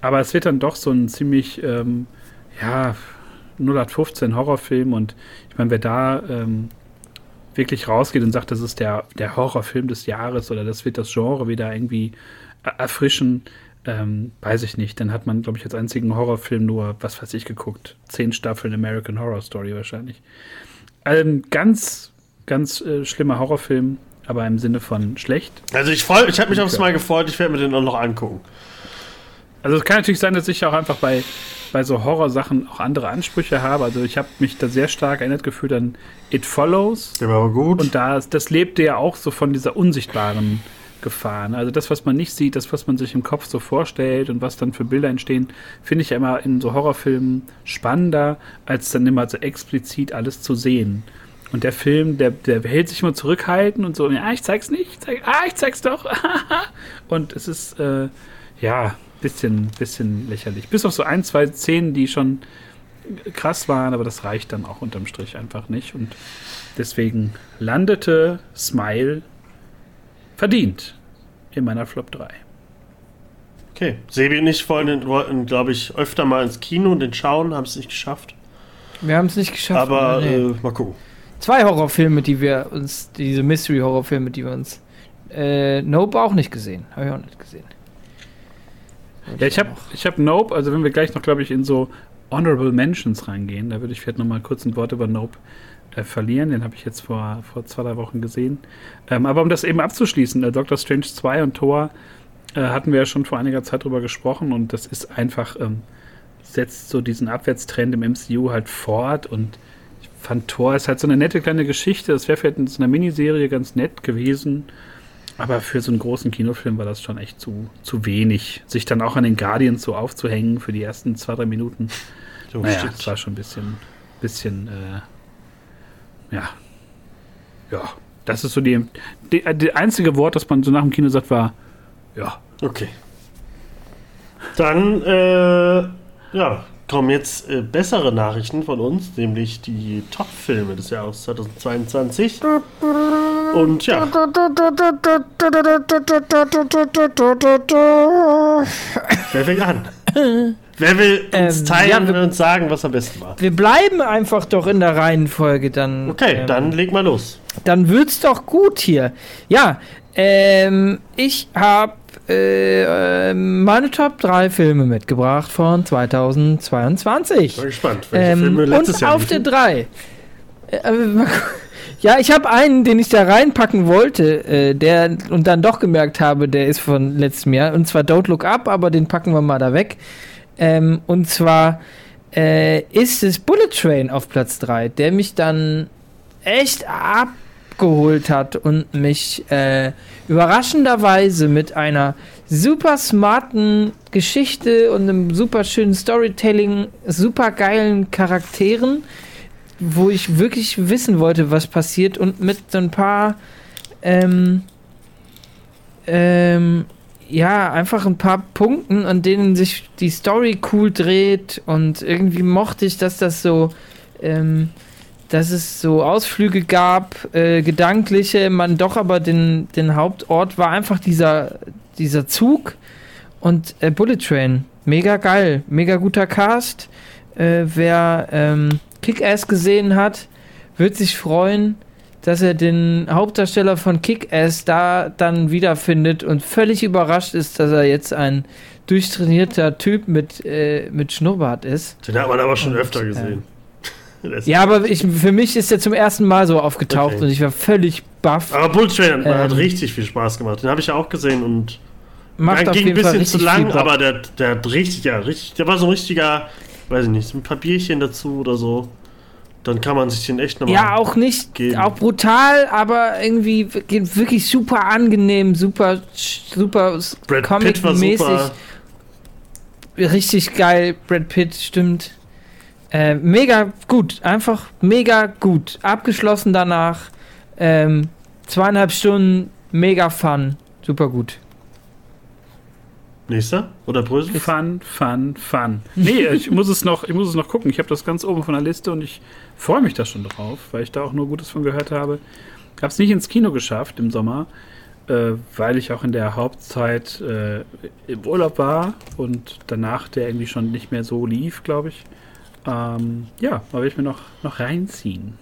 Aber es wird dann doch so ein ziemlich, ähm, ja, 0815 Horrorfilm und ich meine, wer da ähm, wirklich rausgeht und sagt, das ist der, der Horrorfilm des Jahres oder das wird das Genre wieder irgendwie er- erfrischen, ähm, weiß ich nicht. Dann hat man, glaube ich, als einzigen Horrorfilm nur, was weiß ich, geguckt. Zehn Staffeln American Horror Story wahrscheinlich. Ein ganz, ganz äh, schlimmer Horrorfilm, aber im Sinne von schlecht. Also ich freu, ich habe mich aufs Mal gefreut, ich werde mir den auch noch angucken. Also es kann natürlich sein, dass ich auch einfach bei, bei so Horrorsachen auch andere Ansprüche habe. Also ich habe mich da sehr stark erinnert gefühlt an It Follows. Der war aber gut. Und da, das lebte ja auch so von dieser unsichtbaren Gefahr. Also das, was man nicht sieht, das, was man sich im Kopf so vorstellt und was dann für Bilder entstehen, finde ich ja immer in so Horrorfilmen spannender, als dann immer so explizit alles zu sehen. Und der Film, der, der hält sich immer zurückhalten und so, ja, ich zeig's nicht, ich zeig, ah, ich zeig's doch. und es ist, äh, ja, bisschen, bisschen lächerlich. Bis auf so ein, zwei Szenen, die schon krass waren, aber das reicht dann auch unterm Strich einfach nicht. Und deswegen landete Smile verdient in meiner Flop 3. Okay. Sebi und ich wollten, wollten glaube ich, öfter mal ins Kino und den schauen, haben es nicht geschafft. Wir haben es nicht geschafft. Aber nee. äh, mal gucken. Zwei Horrorfilme, die wir uns, diese Mystery-Horrorfilme, die wir uns. Äh, Nope auch nicht gesehen. Habe ich auch nicht gesehen. Ja, ich habe ich hab Nope, also wenn wir gleich noch, glaube ich, in so Honorable Mentions reingehen, da würde ich vielleicht noch mal kurz ein Wort über Nope äh, verlieren. Den habe ich jetzt vor, vor zwei, drei Wochen gesehen. Ähm, aber um das eben abzuschließen, äh, Doctor Strange 2 und Thor äh, hatten wir ja schon vor einiger Zeit drüber gesprochen und das ist einfach, ähm, setzt so diesen Abwärtstrend im MCU halt fort und fand Thor ist halt so eine nette kleine Geschichte. Das wäre vielleicht in so einer Miniserie ganz nett gewesen. Aber für so einen großen Kinofilm war das schon echt zu, zu wenig. Sich dann auch an den Guardians so aufzuhängen für die ersten zwei, drei Minuten. So, Naja, stimmt. das war schon ein bisschen, bisschen, äh, ja. Ja, das ist so die, die, die einzige Wort, das man so nach dem Kino sagt, war, ja. Okay. Dann, äh, ja, kommen jetzt äh, bessere Nachrichten von uns, nämlich die Top-Filme des Jahres 2022. Und ja, wer fängt an? Wer will uns Ähm, teilen ja, wir- und uns sagen, was am besten war? Wir bleiben einfach doch in der Reihenfolge, dann. Okay, ähm, dann leg mal los. Dann wird's doch gut hier. Ja, ähm, ich habe äh, ähm, meine Top 3 Filme mitgebracht von 2022. Bin gespannt, welche Ähm, Filme letztes und Jahr auf der liefen. 3. Äh, gu- Ja, ich habe einen, den ich da reinpacken wollte, äh, der und dann doch gemerkt habe, der ist von letztem Jahr. Und zwar Don't Look Up, aber den packen wir mal da weg. Ähm, und zwar äh, ist es Bullet Train auf Platz 3, der mich dann echt abgeholt hat und mich äh, überraschenderweise mit einer super smarten Geschichte und einem super schönen Storytelling, super geilen Charakteren, wo ich wirklich wissen wollte, was passiert und mit so ein paar ähm, ähm, ja, einfach ein paar Punkten, an denen sich die Story cool dreht und irgendwie mochte ich, dass das so, ähm, dass es so Ausflüge gab, äh, gedankliche, man doch aber den, den Hauptort war einfach dieser, dieser Zug und äh, Bullet Train. Mega geil, mega guter Cast. Äh, wer ähm, Kick-Ass gesehen hat, wird sich freuen dass er den Hauptdarsteller von Kick-Ass da dann wiederfindet und völlig überrascht ist, dass er jetzt ein durchtrainierter Typ mit, äh, mit Schnurrbart ist. Den hat man aber schon und, öfter gesehen. Ja, aber ich, für mich ist er zum ersten Mal so aufgetaucht okay. und ich war völlig baff. Aber Bull Train ähm, hat richtig viel Spaß gemacht. Den habe ich ja auch gesehen und macht ging ein bisschen zu lang, aber der, der hat richtig, ja, richtig, der war so ein richtiger, weiß ich nicht, ein Papierchen dazu oder so. Dann kann man sich den echt nochmal. Ja, auch nicht, geben. auch brutal, aber irgendwie wirklich super angenehm, super, super Comic-mäßig. Richtig geil, Brad Pitt, stimmt. Äh, mega gut, einfach mega gut. Abgeschlossen danach. Ähm, zweieinhalb Stunden, mega fun, super gut. Nächster? Oder Brösel? Fun, fun, fun. Nee, ich muss es noch, ich muss es noch gucken. Ich habe das ganz oben von der Liste und ich freue mich da schon drauf, weil ich da auch nur Gutes von gehört habe. Ich habe es nicht ins Kino geschafft im Sommer, äh, weil ich auch in der Hauptzeit äh, im Urlaub war und danach der irgendwie schon nicht mehr so lief, glaube ich. Ähm, ja, aber ich mir noch, noch reinziehen.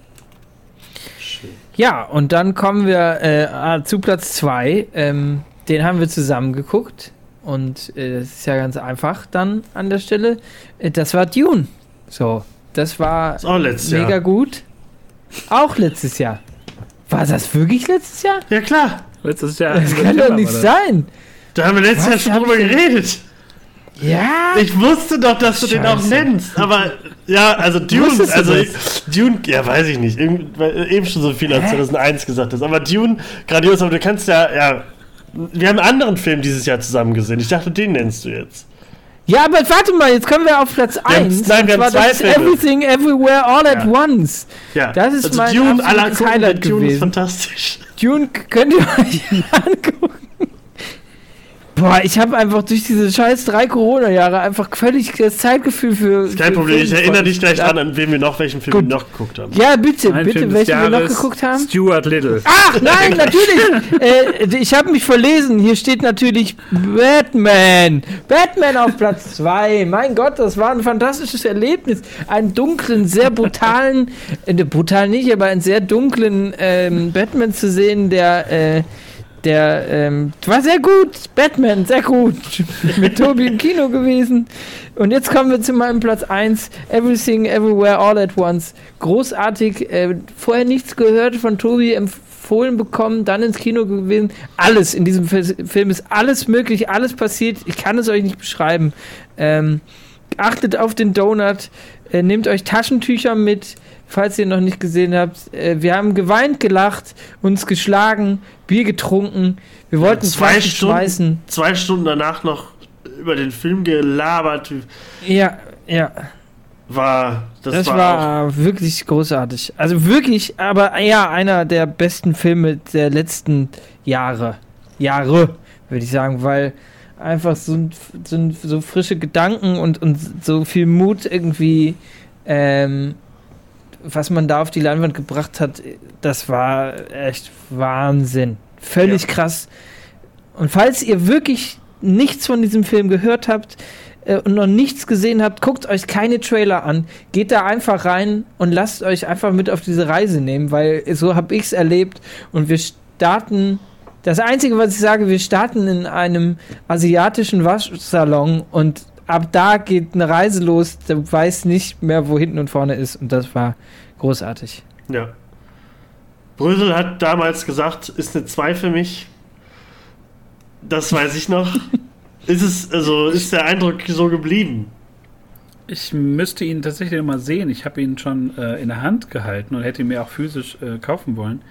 Schön. Ja, und dann kommen wir äh, zu Platz 2. Ähm, den haben wir zusammen geguckt. Und äh, das ist ja ganz einfach dann an der Stelle. Äh, das war Dune. So, das war das mega Jahr. gut. Auch letztes Jahr. War das wirklich letztes Jahr? Ja, klar. Letztes Jahr. Das kann doch nicht sein. Da haben wir letztes Was? Jahr schon drüber geredet. Ja. Ich wusste doch, dass du Scheiße. den auch nennst. Aber ja, also Dune, also ich, Dune, ja, weiß ich nicht. eben schon so viel als 2001 gesagt hast. Aber Dune, grandios, aber du kannst ja, ja. Wir haben einen anderen Film dieses Jahr zusammen gesehen. Ich dachte, den nennst du jetzt. Ja, aber warte mal, jetzt kommen wir auf Platz 1. Nein, wir haben zwei das Filme. Everything Everywhere All at ja. Once. Ja. Das ist also mein Dune, Highlight Dune gewesen. ist fantastisch. Dune könnt ihr euch angucken. Boah, ich habe einfach durch diese scheiß drei Corona-Jahre einfach völlig das Zeitgefühl für. Das ist kein für Problem, ich erinnere dich gleich dran, an wen wir noch, welchen Film Gut. wir noch geguckt haben. Ja, bitte, mein bitte, welchen wir noch geguckt haben. Stuart Little. Ach, nein, natürlich! äh, ich habe mich verlesen. Hier steht natürlich Batman. Batman auf Platz 2. Mein Gott, das war ein fantastisches Erlebnis. Einen dunklen, sehr brutalen, äh, brutal nicht, aber einen sehr dunklen ähm, Batman zu sehen, der. Äh, der ähm, war sehr gut. Batman, sehr gut. Mit Tobi im Kino gewesen. Und jetzt kommen wir zu meinem Platz 1. Everything, Everywhere, All at Once. Großartig. Äh, vorher nichts gehört von Tobi, empfohlen bekommen, dann ins Kino gewesen. Alles in diesem Film ist alles möglich, alles passiert. Ich kann es euch nicht beschreiben. Ähm, achtet auf den Donut. Äh, nehmt euch Taschentücher mit falls ihr noch nicht gesehen habt. Äh, wir haben geweint, gelacht, uns geschlagen, Bier getrunken. Wir ja, wollten zwei Stunden, schmeißen. Zwei Stunden danach noch über den Film gelabert. Ja, ja. War das, das war, war wirklich großartig. Also wirklich, aber ja, einer der besten Filme der letzten Jahre. Jahre, würde ich sagen, weil einfach so, so, so frische Gedanken und, und so viel Mut irgendwie ähm, was man da auf die Leinwand gebracht hat, das war echt Wahnsinn. Völlig ja. krass. Und falls ihr wirklich nichts von diesem Film gehört habt äh, und noch nichts gesehen habt, guckt euch keine Trailer an. Geht da einfach rein und lasst euch einfach mit auf diese Reise nehmen, weil so habe ich es erlebt. Und wir starten. Das Einzige, was ich sage, wir starten in einem asiatischen Waschsalon und ab da geht eine Reise los, du weißt nicht mehr, wo hinten und vorne ist. Und das war großartig. Ja. Brösel hat damals gesagt, ist eine 2 für mich. Das weiß ich noch. ist es, also ist der Eindruck so geblieben? Ich müsste ihn tatsächlich mal sehen. Ich habe ihn schon äh, in der Hand gehalten und hätte ihn mir auch physisch äh, kaufen wollen.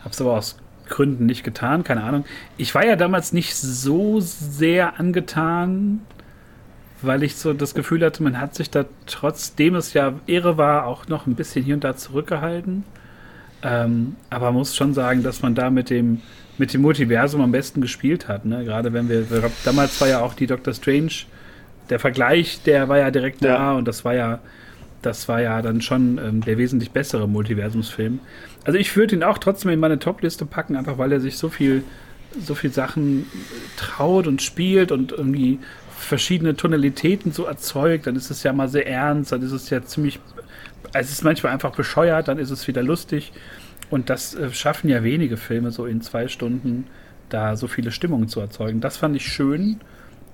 Habe es aber aus Gründen nicht getan, keine Ahnung. Ich war ja damals nicht so sehr angetan, weil ich so das Gefühl hatte, man hat sich da trotzdem es ja Ehre war, auch noch ein bisschen hier und da zurückgehalten. Ähm, aber muss schon sagen, dass man da mit dem, mit dem Multiversum am besten gespielt hat. Ne? Gerade wenn wir, damals war ja auch die Doctor Strange, der Vergleich, der war ja direkt ja. da und das war ja, das war ja dann schon ähm, der wesentlich bessere Multiversumsfilm. Also ich würde ihn auch trotzdem in meine Top-Liste packen, einfach weil er sich so viel, so viel Sachen traut und spielt und irgendwie verschiedene Tonalitäten so erzeugt. Dann ist es ja mal sehr ernst, dann ist es ja ziemlich es ist manchmal einfach bescheuert, dann ist es wieder lustig. Und das äh, schaffen ja wenige Filme, so in zwei Stunden da so viele Stimmungen zu erzeugen. Das fand ich schön.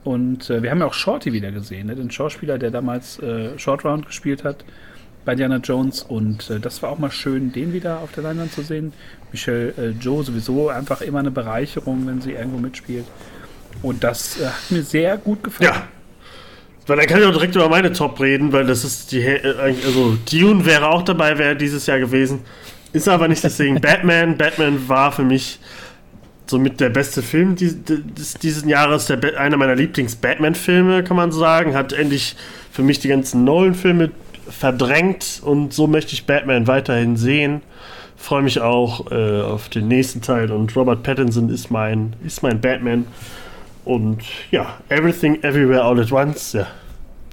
Und äh, wir haben ja auch Shorty wieder gesehen, ne? den Schauspieler, der damals äh, Short Round gespielt hat bei Diana Jones. Und äh, das war auch mal schön, den wieder auf der Leinwand zu sehen. Michelle äh, Joe sowieso einfach immer eine Bereicherung, wenn sie irgendwo mitspielt. Und das äh, hat mir sehr gut gefallen. Ja, weil dann kann ich auch direkt über meine Top reden, weil das ist die. Äh, also, Dune wäre auch dabei, wäre dieses Jahr gewesen. Ist aber nicht deswegen. Batman. Batman war für mich somit der beste Film dieses, dieses Jahres. Der, einer meiner Lieblings-Batman-Filme, kann man sagen. Hat endlich für mich die ganzen Nolan-Filme verdrängt und so möchte ich Batman weiterhin sehen. Freue mich auch äh, auf den nächsten Teil und Robert Pattinson ist mein, ist mein Batman. Und ja, Everything Everywhere All at Once, ja.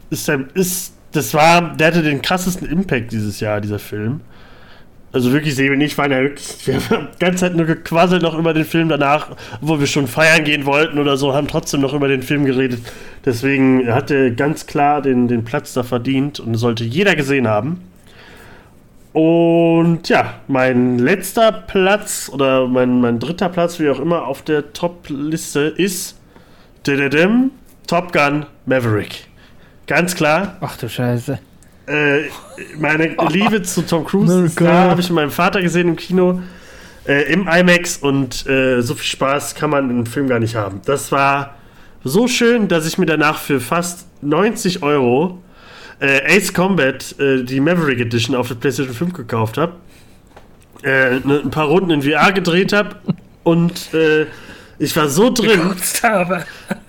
Ist, ist, das war, der hatte den krassesten Impact dieses Jahr, dieser Film. Also wirklich, und ich waren ja wirklich, wir haben die ganze Zeit nur gequasselt noch über den Film danach, wo wir schon feiern gehen wollten oder so, haben trotzdem noch über den Film geredet. Deswegen hat er ganz klar den, den Platz da verdient und sollte jeder gesehen haben. Und ja, mein letzter Platz oder mein, mein dritter Platz, wie auch immer, auf der Top-Liste ist Top Gun Maverick. Ganz klar. Ach du Scheiße. Äh, meine Liebe zu Tom Cruise habe ich mit meinem Vater gesehen im Kino äh, im IMAX und äh, so viel Spaß kann man im Film gar nicht haben. Das war so schön, dass ich mir danach für fast 90 Euro äh, Ace Combat, äh, die Maverick Edition auf der PlayStation 5 gekauft habe, äh, ne, ein paar Runden in VR gedreht habe und ich war so drin. Gekotzt habe.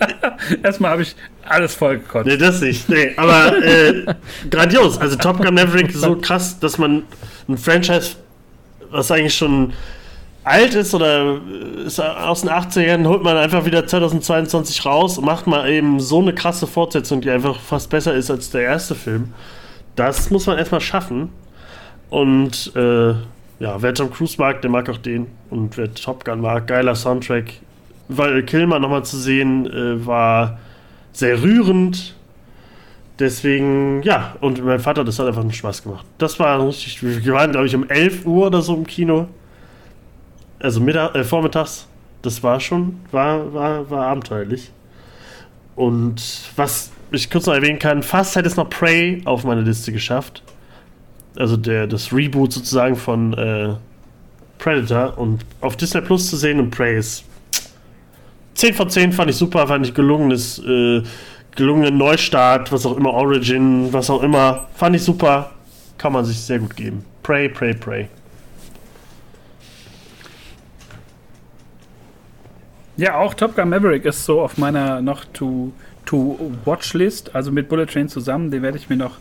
Erstmal habe ich alles voll gekotzt. Nee, das nicht. Nee, aber äh, grandios. Also Top Gun Maverick so krass, dass man ein Franchise, was eigentlich schon alt ist oder ist aus den 80ern, holt man einfach wieder 2022 raus und macht mal eben so eine krasse Fortsetzung, die einfach fast besser ist als der erste Film. Das muss man erstmal schaffen. Und äh, ja, wer Tom Cruise mag, der mag auch den. Und wer Top Gun mag, geiler Soundtrack, weil Kilmer nochmal zu sehen äh, war sehr rührend. Deswegen, ja, und mein Vater, das hat einfach einen Spaß gemacht. Das war richtig, wir waren, glaube ich, um 11 Uhr oder so im Kino. Also Mittag, äh, vormittags. Das war schon, war, war, war abenteuerlich. Und was ich kurz noch erwähnen kann, fast hätte es noch Prey auf meine Liste geschafft. Also der, das Reboot sozusagen von äh, Predator und auf Disney Plus zu sehen und Prey ist 10 von 10 fand ich super, fand ich gelungenes, äh, gelungenen Neustart, was auch immer, Origin, was auch immer. Fand ich super. Kann man sich sehr gut geben. Pray, pray, pray. Ja, auch Top Gun Maverick ist so auf meiner noch to, to Watch List, also mit Bullet Train zusammen. Den werde ich mir noch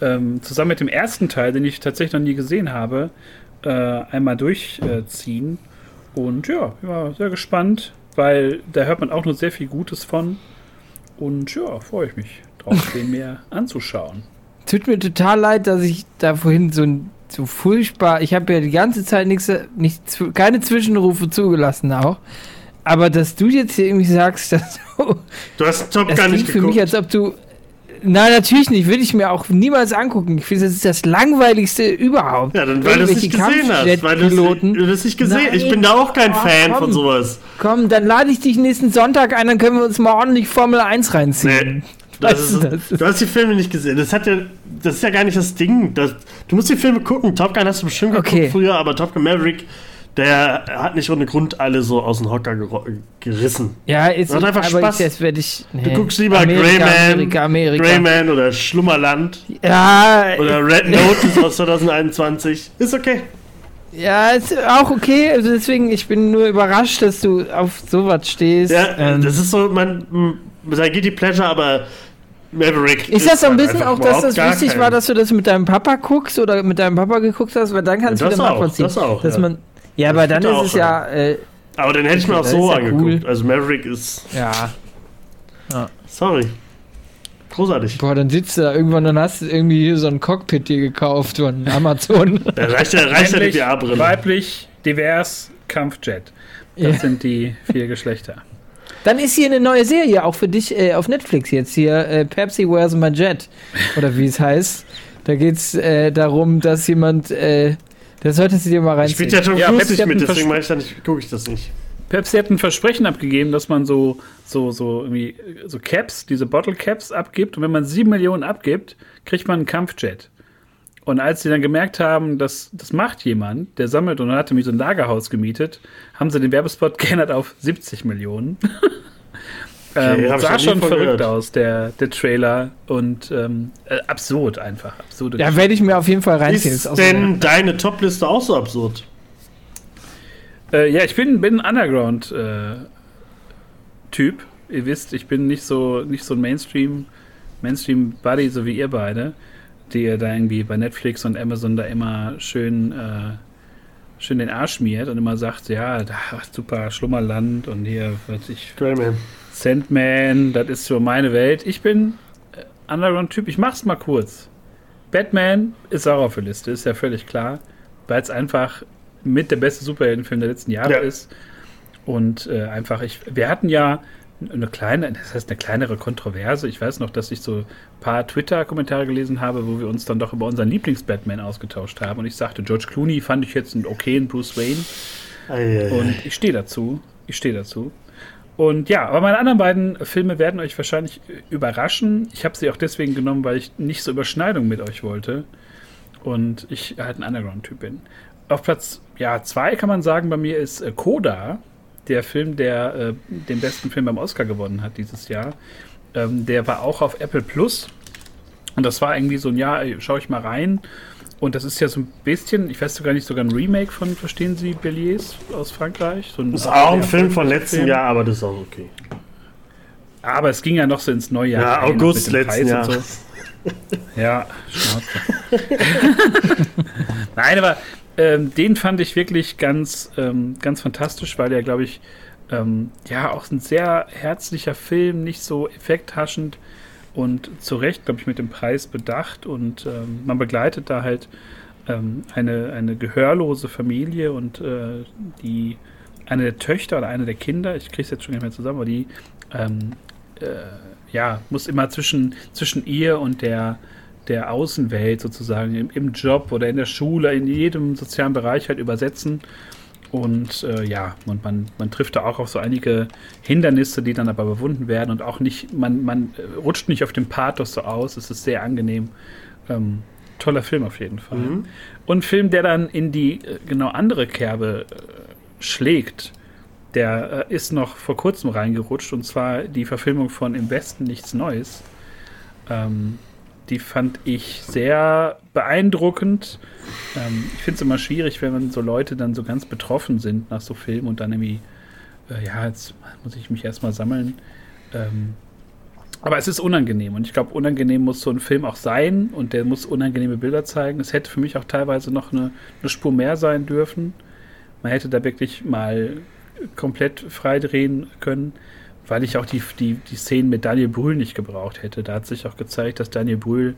ähm, zusammen mit dem ersten Teil, den ich tatsächlich noch nie gesehen habe, äh, einmal durchziehen. Äh, Und ja, ich war sehr gespannt weil da hört man auch nur sehr viel Gutes von. Und ja, freue ich mich drauf, den mehr anzuschauen. Tut mir total leid, dass ich da vorhin so, so furchtbar. Ich habe ja die ganze Zeit nichts, nicht, keine Zwischenrufe zugelassen auch. Aber dass du jetzt hier irgendwie sagst, dass du. Du hast Top gar nicht geguckt. für mich, als ob du Nein, natürlich nicht. Würde ich mir auch niemals angucken. Ich finde, das ist das langweiligste überhaupt. Ja, dann weil du es nicht gesehen hast. Weil du es nicht gesehen hast. Ich bin da auch kein oh, Fan komm, von sowas. Komm, dann lade ich dich nächsten Sonntag ein, dann können wir uns mal ordentlich Formel 1 reinziehen. Nee. Das ist, das? Du hast die Filme nicht gesehen. Das, hat ja, das ist ja gar nicht das Ding. Das, du musst die Filme gucken. Top Gun hast du bestimmt geguckt okay. früher, aber Top Gun Maverick, der hat nicht ohne Grund alle so aus dem Hocker gerissen. Ja, ist hat einfach aber Spaß. Jetzt werde ich. Du guckst lieber Greyman, Amerika, Amerika. Greyman oder Schlummerland Ja, oder Red Notice aus 2021. Ist okay. ja, ist auch okay. Also deswegen, ich bin nur überrascht, dass du auf sowas stehst. Ja, Ähm, das ist so, man, m, sein Guilty Pleasure, aber Maverick. ist das so ein bisschen auch, dass das wichtig war, dass du das mit deinem Papa guckst oder mit deinem Papa geguckt hast, weil dann kannst Ja, du das wieder auch, nachvollziehen. das auch, dass ja. man, ja, aber dann ist es ja, äh, Aber den hätte ich mir auch so ja angeguckt. cool. Also Maverick ist. ja. Sorry. Großartig. Boah, dann sitzt du da irgendwann und hast irgendwie hier so ein Cockpit dir gekauft von Amazon. Da reicht ja, reicht ja die VR-Brille. weiblich, divers, Kampfjet. Das Ja. sind die vier Geschlechter. Dann ist hier eine neue Serie, auch für dich äh, auf Netflix jetzt hier, äh, Pepsi Where's My Jet, oder wie es heißt. Da geht es äh, darum, dass jemand, äh, das solltest du dir mal reinziehen. Spielt ja Tom Ja, Pepsi nicht hat mit, deswegen meine ich da nicht, gucke ich das nicht. Pepsi hat ein Versprechen abgegeben, dass man so, so, so, irgendwie, so Caps, diese Bottle Caps abgibt. Und wenn man sieben Millionen abgibt, kriegt man einen Kampfjet. Und als sie dann gemerkt haben, dass das macht jemand, der sammelt und dann hatte mich so ein Lagerhaus gemietet, haben sie den Werbespot geändert auf 70 Millionen. Ähm, hab ich sah schon verrückt gehört. aus, der, der Trailer. Und ähm, äh, absurd einfach. Absurde Ja, werde ich mir auf jeden Fall reinziehen. Ist so denn deine Top-Liste auch so absurd? Äh, ja, ich bin, bin ein Underground-Typ. ihr wisst, ich bin nicht so, nicht so ein Mainstream, Mainstream-Buddy, so wie ihr beide, die ihr da irgendwie bei Netflix und Amazon da immer schön, äh, schön den Arsch schmiert und immer sagt, ja, da, super Schlummerland und hier, was ich, Greyman. Sandman, das ist so meine Welt. Ich bin äh, Underground-Typ, ich mach's mal kurz. Batman ist auch auf der Liste, ist ja völlig klar, weil es einfach mit der beste Superheldenfilm der letzten Jahre Ja. ist. Und äh, einfach, ich, wir hatten ja eine kleine, das heißt eine kleinere Kontroverse. Ich weiß noch, dass ich so ein paar Twitter-Kommentare gelesen habe, wo wir uns dann doch über unseren Lieblings-Batman ausgetauscht haben. Und ich sagte, George Clooney fand ich jetzt einen okayen Bruce Wayne. Ei, ei, Und ei. ich stehe dazu. Ich stehe dazu. Und ja, aber meine anderen beiden Filme werden euch wahrscheinlich überraschen. Ich habe sie auch deswegen genommen, weil ich nicht so Überschneidung mit euch wollte. Und ich halt ein Underground-Typ bin. Auf Platz ja, zwei kann man sagen, bei mir ist äh, Coda, der Film, der äh, den besten Film beim Oscar gewonnen hat dieses Jahr. Ähm, der war auch auf Apple Plus. Und das war irgendwie so ein Jahr, ey, schau ich mal rein. Und das ist ja so ein bisschen, ich weiß sogar nicht, sogar ein Remake von, verstehen Sie, Belliers aus Frankreich. So Das ist auch ein Film von letztem Jahr, aber das ist auch okay. Aber es ging ja noch so ins neue Jahr. Ja, rein, August letzten Jahres. So. Ja, Schnauze. Nein, aber ähm, den fand ich wirklich ganz, ähm, ganz fantastisch, weil der, glaube ich, ähm, ja, auch ein sehr herzlicher Film, nicht so effekthaschend und zu Recht, glaube ich, mit dem Preis bedacht. Und ähm, man begleitet da halt ähm, eine, eine gehörlose Familie und äh, die eine der Töchter oder eine der Kinder, ich kriege es jetzt schon nicht mehr zusammen, aber die ähm, äh, ja, muss immer zwischen, zwischen ihr und der, der Außenwelt sozusagen im, im Job oder in der Schule, in jedem sozialen Bereich halt übersetzen. Und äh, ja, und man, man trifft da auch auf so einige Hindernisse, die dann aber überwunden werden und auch nicht, man, man rutscht nicht auf dem Pathos so aus. Es ist sehr angenehm. Ähm, toller Film auf jeden Fall. Mhm. Und ein Film, der dann in die äh, genau andere Kerbe äh, schlägt, der äh, ist noch vor kurzem reingerutscht und zwar die Verfilmung von Im Westen nichts Neues. Ähm, die fand ich sehr beeindruckend. Ähm, ich finde es immer schwierig, wenn man so Leute dann so ganz betroffen sind nach so Filmen und dann irgendwie, äh, ja, jetzt muss ich mich erstmal sammeln. Ähm, aber es ist unangenehm und ich glaube, unangenehm muss so ein Film auch sein und der muss unangenehme Bilder zeigen. Es hätte für mich auch teilweise noch eine, eine Spur mehr sein dürfen. Man hätte da wirklich mal komplett frei drehen können, weil ich auch die, die, die Szenen mit Daniel Brühl nicht gebraucht hätte. Da hat sich auch gezeigt, dass Daniel Brühl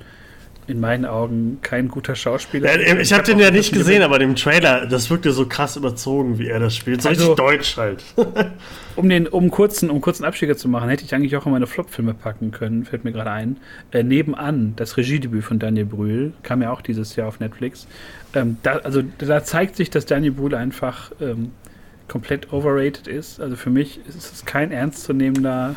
in meinen Augen kein guter Schauspieler Ja, ist. ich habe den ja nicht gesehen, aber dem Trailer, das wirkte so krass überzogen, wie er das spielt. So Also- deutsch halt. Um den um kurzen, um kurzen Abstieger zu machen, hätte ich eigentlich auch in meine Flop-Filme packen können, fällt mir gerade ein. Äh, nebenan, das Regiedebüt von Daniel Brühl, kam ja auch dieses Jahr auf Netflix. Ähm, da, also da zeigt sich, dass Daniel Brühl einfach ähm, komplett overrated ist. Also für mich ist es kein ernstzunehmender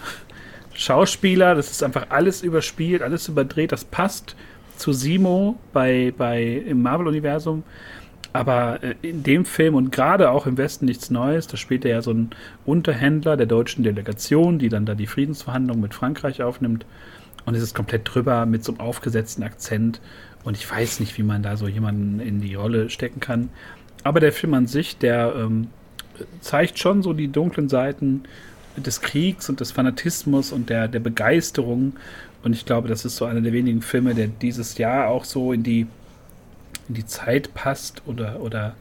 Schauspieler. Das ist einfach alles überspielt, alles überdreht. Das passt zu Simo bei, bei im Marvel-Universum. Aber äh, in dem Film und gerade auch im Westen nichts Neues, da spielt er ja so ein Unterhändler der deutschen Delegation, die dann da die Friedensverhandlungen mit Frankreich aufnimmt. Und es ist komplett drüber mit so einem aufgesetzten Akzent. Und ich weiß nicht, wie man da so jemanden in die Rolle stecken kann. Aber der Film an sich, der ähm, zeigt schon so die dunklen Seiten des Kriegs und des Fanatismus und der, der Begeisterung. Und ich glaube, das ist so einer der wenigen Filme, der dieses Jahr auch so in die, in die Zeit passt oder, oder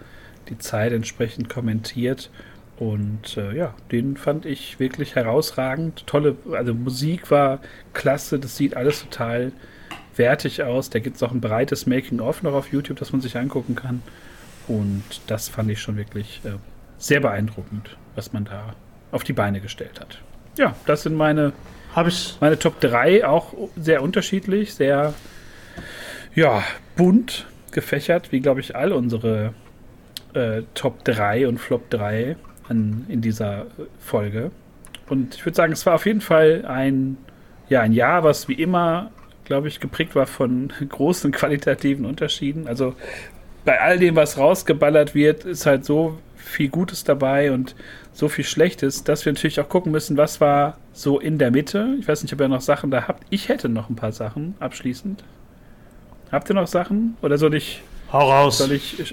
die Zeit entsprechend kommentiert. Und äh, ja, den fand ich wirklich herausragend. Tolle, also Musik war klasse, das sieht alles total wertig aus. Da gibt es auch ein breites Making-of noch auf YouTube, das man sich angucken kann. Und das fand ich schon wirklich äh, sehr beeindruckend, was man da auf die Beine gestellt hat. Ja, das sind meine, ich meine Top 3, auch sehr unterschiedlich, sehr ja, bunt gefächert, wie glaube ich all unsere äh, Top 3 und Flop 3 an, in dieser Folge. Und ich würde sagen, es war auf jeden Fall ein, ja, ein Jahr, was wie immer, glaube ich, geprägt war von großen qualitativen Unterschieden. Also bei all dem, was rausgeballert wird, ist halt so viel Gutes dabei und so viel Schlechtes, dass wir natürlich auch gucken müssen, was war so in der Mitte. Ich weiß nicht, ob ihr noch Sachen da habt. Ich hätte noch ein paar Sachen abschließend. Habt ihr noch Sachen? Oder soll ich. Hau raus. Soll ich äh,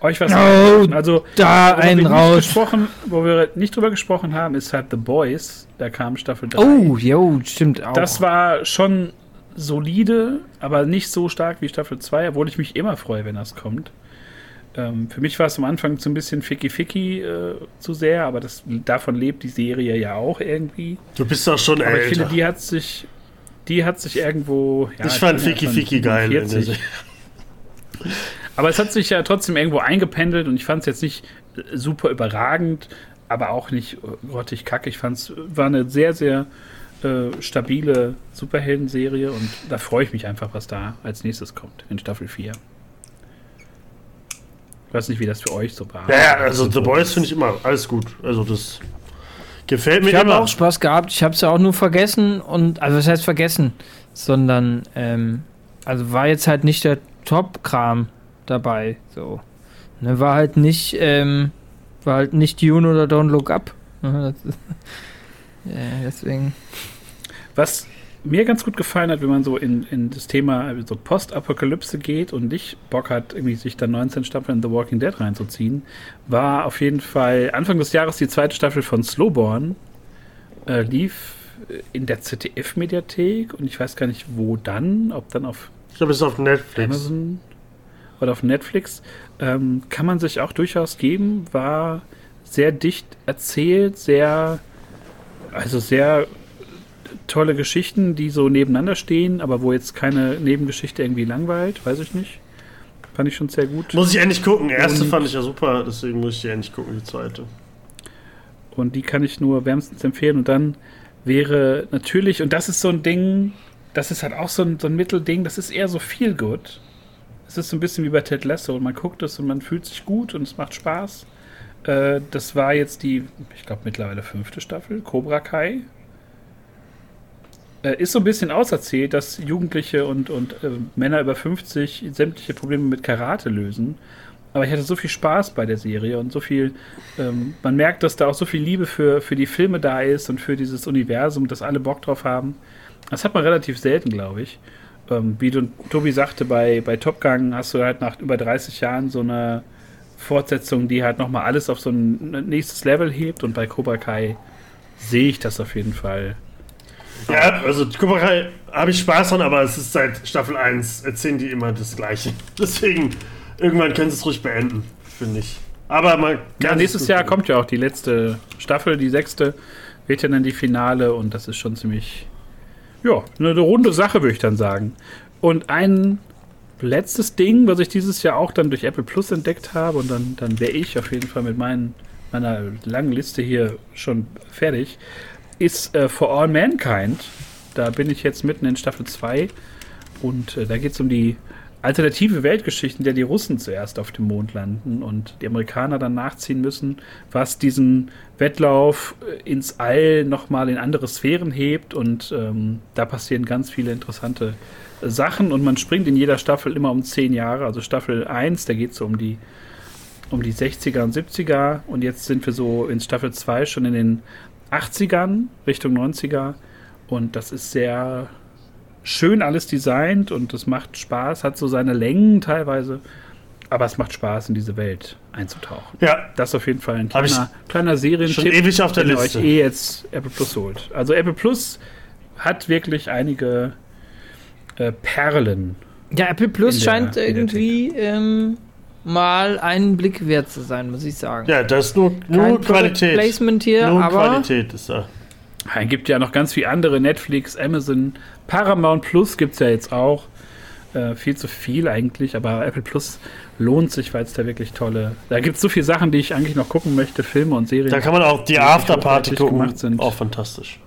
euch was oh, Also, da einen raus. Gesprochen, wo wir nicht drüber gesprochen haben, ist halt The Boys. Da kam Staffel 3. Oh, jo, stimmt auch. Das war schon solide, aber nicht so stark wie Staffel 2, obwohl ich mich immer freue, wenn das kommt. Ähm, für mich war es am Anfang so ein bisschen ficky-ficky äh, zu sehr, aber das, davon lebt die Serie ja auch irgendwie. Du bist doch schon aber älter. ich finde, die hat sich, die hat sich irgendwo. Ja, ich fand ficky-ficky geil. aber es hat sich ja trotzdem irgendwo eingependelt und ich fand es jetzt nicht äh, super überragend, aber auch nicht grottig kacke. Ich fand es war eine sehr, sehr äh, stabile Superhelden-Serie und da freue ich mich einfach, was da als nächstes kommt in Staffel 4. Ich weiß nicht, wie das für euch so war. Ja, also The Boys finde ich immer alles gut. Also das gefällt mir ich immer. Ich habe auch Spaß gehabt. Ich habe es ja auch nur vergessen und also was heißt vergessen, sondern ähm, also war jetzt halt nicht der Top-Kram dabei. So ne, war halt nicht ähm, war halt nicht Dune oder Don't Look Up. ja, deswegen. Was mir ganz gut gefallen hat, wenn man so in, in das Thema so Postapokalypse geht und nicht Bock hat, irgendwie sich dann 19 Staffeln The Walking Dead reinzuziehen, war auf jeden Fall Anfang des Jahres die zweite Staffel von Slowborn. Äh, lief in der ZDF-Mediathek und ich weiß gar nicht, wo dann, ob dann auf. Ich glaube, es ist auf Netflix. Amazon oder auf Netflix. Ähm, kann man sich auch durchaus geben, war sehr dicht erzählt, sehr, also sehr tolle Geschichten, die so nebeneinander stehen, aber wo jetzt keine Nebengeschichte irgendwie langweilt, weiß ich nicht. Fand ich schon sehr gut. Muss ich endlich gucken. Die erste und fand ich ja super, deswegen muss ich die endlich gucken, die zweite. Und die kann ich nur wärmstens empfehlen. Und dann wäre natürlich, und das ist so ein Ding, das ist halt auch so ein, so ein Mittelding, das ist eher so viel gut. Es ist so ein bisschen wie bei Ted Lasso und man guckt es und man fühlt sich gut und es macht Spaß. Äh, das war jetzt die, ich glaube mittlerweile fünfte Staffel, Cobra Kai. Äh, ist so ein bisschen auserzählt, dass Jugendliche und, und äh, Männer über 50 sämtliche Probleme mit Karate lösen. Aber ich hatte so viel Spaß bei der Serie und so viel, ähm, man merkt, dass da auch so viel Liebe für, für die Filme da ist und für dieses Universum, dass alle Bock drauf haben. Das hat man relativ selten, glaube ich. Ähm, wie du, Tobi sagte, bei, bei Top Gun hast du halt nach über 30 Jahren so eine Fortsetzung, die halt nochmal alles auf so ein nächstes Level hebt und bei Cobra Kai sehe ich das auf jeden Fall ja, also Kai habe ich Spaß dran, aber es ist seit Staffel 1 erzählen die immer das Gleiche. Deswegen, irgendwann können sie es ruhig beenden, finde ich. Aber man Ja, nächstes Jahr kommt ja auch die letzte Staffel, die sechste, wird ja dann die Finale und das ist schon ziemlich, ja, eine runde Sache, würde ich dann sagen. Und ein letztes Ding, was ich dieses Jahr auch dann durch Apple Plus entdeckt habe und dann, dann wäre ich auf jeden Fall mit meinen, meiner langen Liste hier schon fertig ist äh, For All Mankind. Da bin ich jetzt mitten in Staffel 2 und äh, da geht es um die alternative Weltgeschichte, in der die Russen zuerst auf dem Mond landen und die Amerikaner dann nachziehen müssen, was diesen Wettlauf äh, ins All nochmal in andere Sphären hebt und ähm, da passieren ganz viele interessante Sachen und man springt in jeder Staffel immer um zehn Jahre. Also Staffel 1, da geht es um die, um die 60er und 70er und jetzt sind wir so in Staffel 2 schon in den 80ern, Richtung 90er und das ist sehr schön alles designt und es macht Spaß, hat so seine Längen teilweise, aber es macht Spaß in diese Welt einzutauchen. Ja. Das ist auf jeden Fall ein kleiner, kleiner Serientipp, schon ewig auf der ihr Liste. euch eh jetzt Apple Plus holt. Also Apple Plus hat wirklich einige äh, Perlen. Ja, Apple Plus In der scheint irgendwie ähm, mal einen Blick wert zu sein, muss ich sagen. Ja, das ist nur, nur Kein Qualität. Placement hier, nur aber Qualität ist da. Es gibt ja noch ganz viele andere, Netflix, Amazon, Paramount Plus gibt es ja jetzt auch. Äh, viel zu viel eigentlich, aber Apple Plus lohnt sich, weil es da wirklich tolle. Da gibt es so viele Sachen, die ich eigentlich noch gucken möchte, Filme und Serien. Da kann man auch die Die Afterparty gucken. gemacht sind. Auch fantastisch.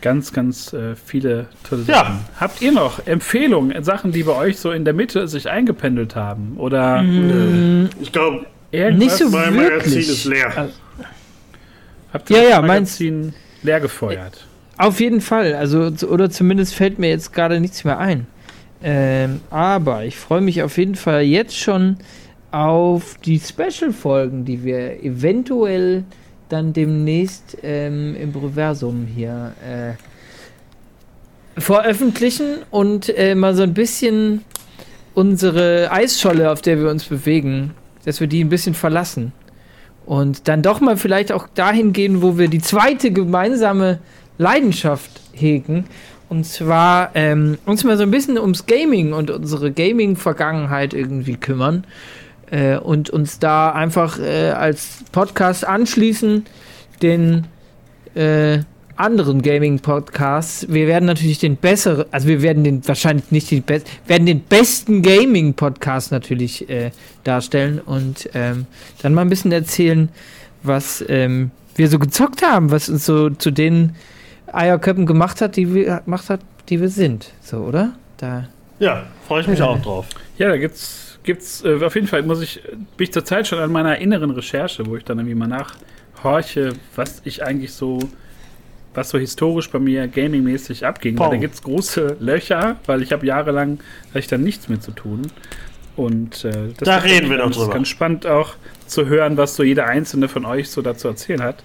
Ganz, ganz äh, viele tolle Ja. Sachen. Habt ihr noch Empfehlungen, Sachen, die bei euch so in der Mitte sich eingependelt haben? Oder Mm, Ich glaube, nicht so mein Magazin wirklich. ist leer. Also, Habt ihr Ja, das ja, Magazin leer gefeuert? Auf jeden Fall. Also, oder zumindest fällt mir jetzt gerade nichts mehr ein. Ähm, aber ich freue mich auf jeden Fall jetzt schon auf die Special-Folgen, die wir eventuell dann demnächst ähm, im Proversum hier äh, veröffentlichen und äh, mal so ein bisschen unsere Eisscholle, auf der wir uns bewegen, dass wir die ein bisschen verlassen. Und dann doch mal vielleicht auch dahin gehen, wo wir die zweite gemeinsame Leidenschaft hegen. Und zwar ähm, uns mal so ein bisschen ums Gaming und unsere Gaming-Vergangenheit irgendwie kümmern. Äh, und uns da einfach äh, als Podcast anschließen, den äh, anderen Gaming-Podcasts. Wir werden natürlich den besseren, also wir werden den wahrscheinlich nicht den besten, werden den besten Gaming-Podcast natürlich äh, darstellen und ähm, dann mal ein bisschen erzählen, was ähm, wir so gezockt haben, was uns so zu den Eierköppen gemacht hat, die wir gemacht hat, die wir sind. So, oder? Da. Ja, freue ich mich Ja. auch drauf. Ja, da gibt's, gibt's äh, auf jeden Fall muss ich, bin ich zurzeit schon an meiner inneren Recherche, wo ich dann irgendwie mal nachhorche, was ich eigentlich so, was so historisch bei mir gamingmäßig abging. Weil da Pong. gibt's große Löcher, weil ich habe jahrelang, hatte ich dann nichts mehr zu tun. Und äh, das Da ist reden wir noch ganz, drüber. ganz spannend auch zu hören, was so jeder einzelne von euch so dazu erzählen hat.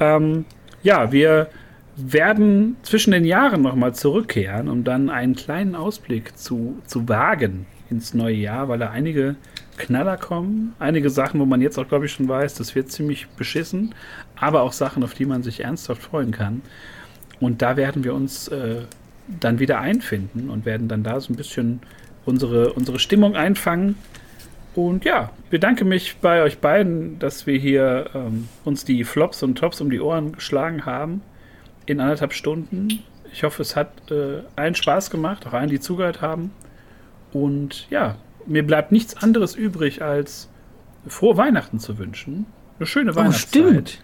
Ähm, ja, wir werden zwischen den Jahren nochmal zurückkehren, um dann einen kleinen Ausblick zu, zu wagen ins neue Jahr, weil da einige Knaller kommen, einige Sachen, wo man jetzt auch, glaube ich, schon weiß, das wird ziemlich beschissen, aber auch Sachen, auf die man sich ernsthaft freuen kann. Und da werden wir uns äh, dann wieder einfinden und werden dann da so ein bisschen unsere, unsere Stimmung einfangen. Und ja, bedanke mich bei euch beiden, dass wir hier ähm, uns die Flops und Tops um die Ohren geschlagen haben in anderthalb Stunden. Ich hoffe, es hat äh, allen Spaß gemacht, auch allen, die zugehört haben. Und ja, mir bleibt nichts anderes übrig, als frohe Weihnachten zu wünschen. Eine schöne Oh, Weihnachtszeit. stimmt.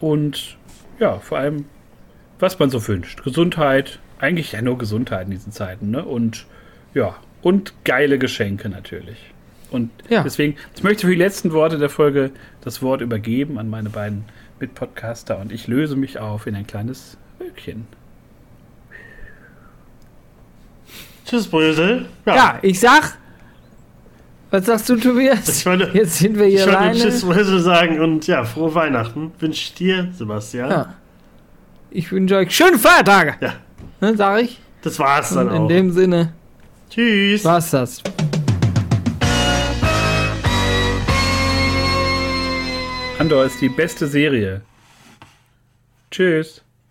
Und ja, vor allem, was man so wünscht. Gesundheit, eigentlich ja nur Gesundheit in diesen Zeiten, ne? Und ja, und geile Geschenke natürlich. Und Ja. deswegen, ich möchte für die letzten Worte der Folge das Wort übergeben an meine beiden Mitpodcaster und ich löse mich auf in ein kleines Wölkchen. Tschüss, Brösel. Ja. ich sag. Was sagst du, Tobias? Ich wollte, Jetzt sind wir ich hier wollte alleine. Tschüss, Brösel sagen und ja, frohe Weihnachten wünsche ich dir, Sebastian. Ja. Ich wünsche euch schöne Feiertage. Ja. Ne, sag ich. Das war's dann Und in auch. dem Sinne Tschüss. war's das. Andor ist die beste Serie. Tschüss.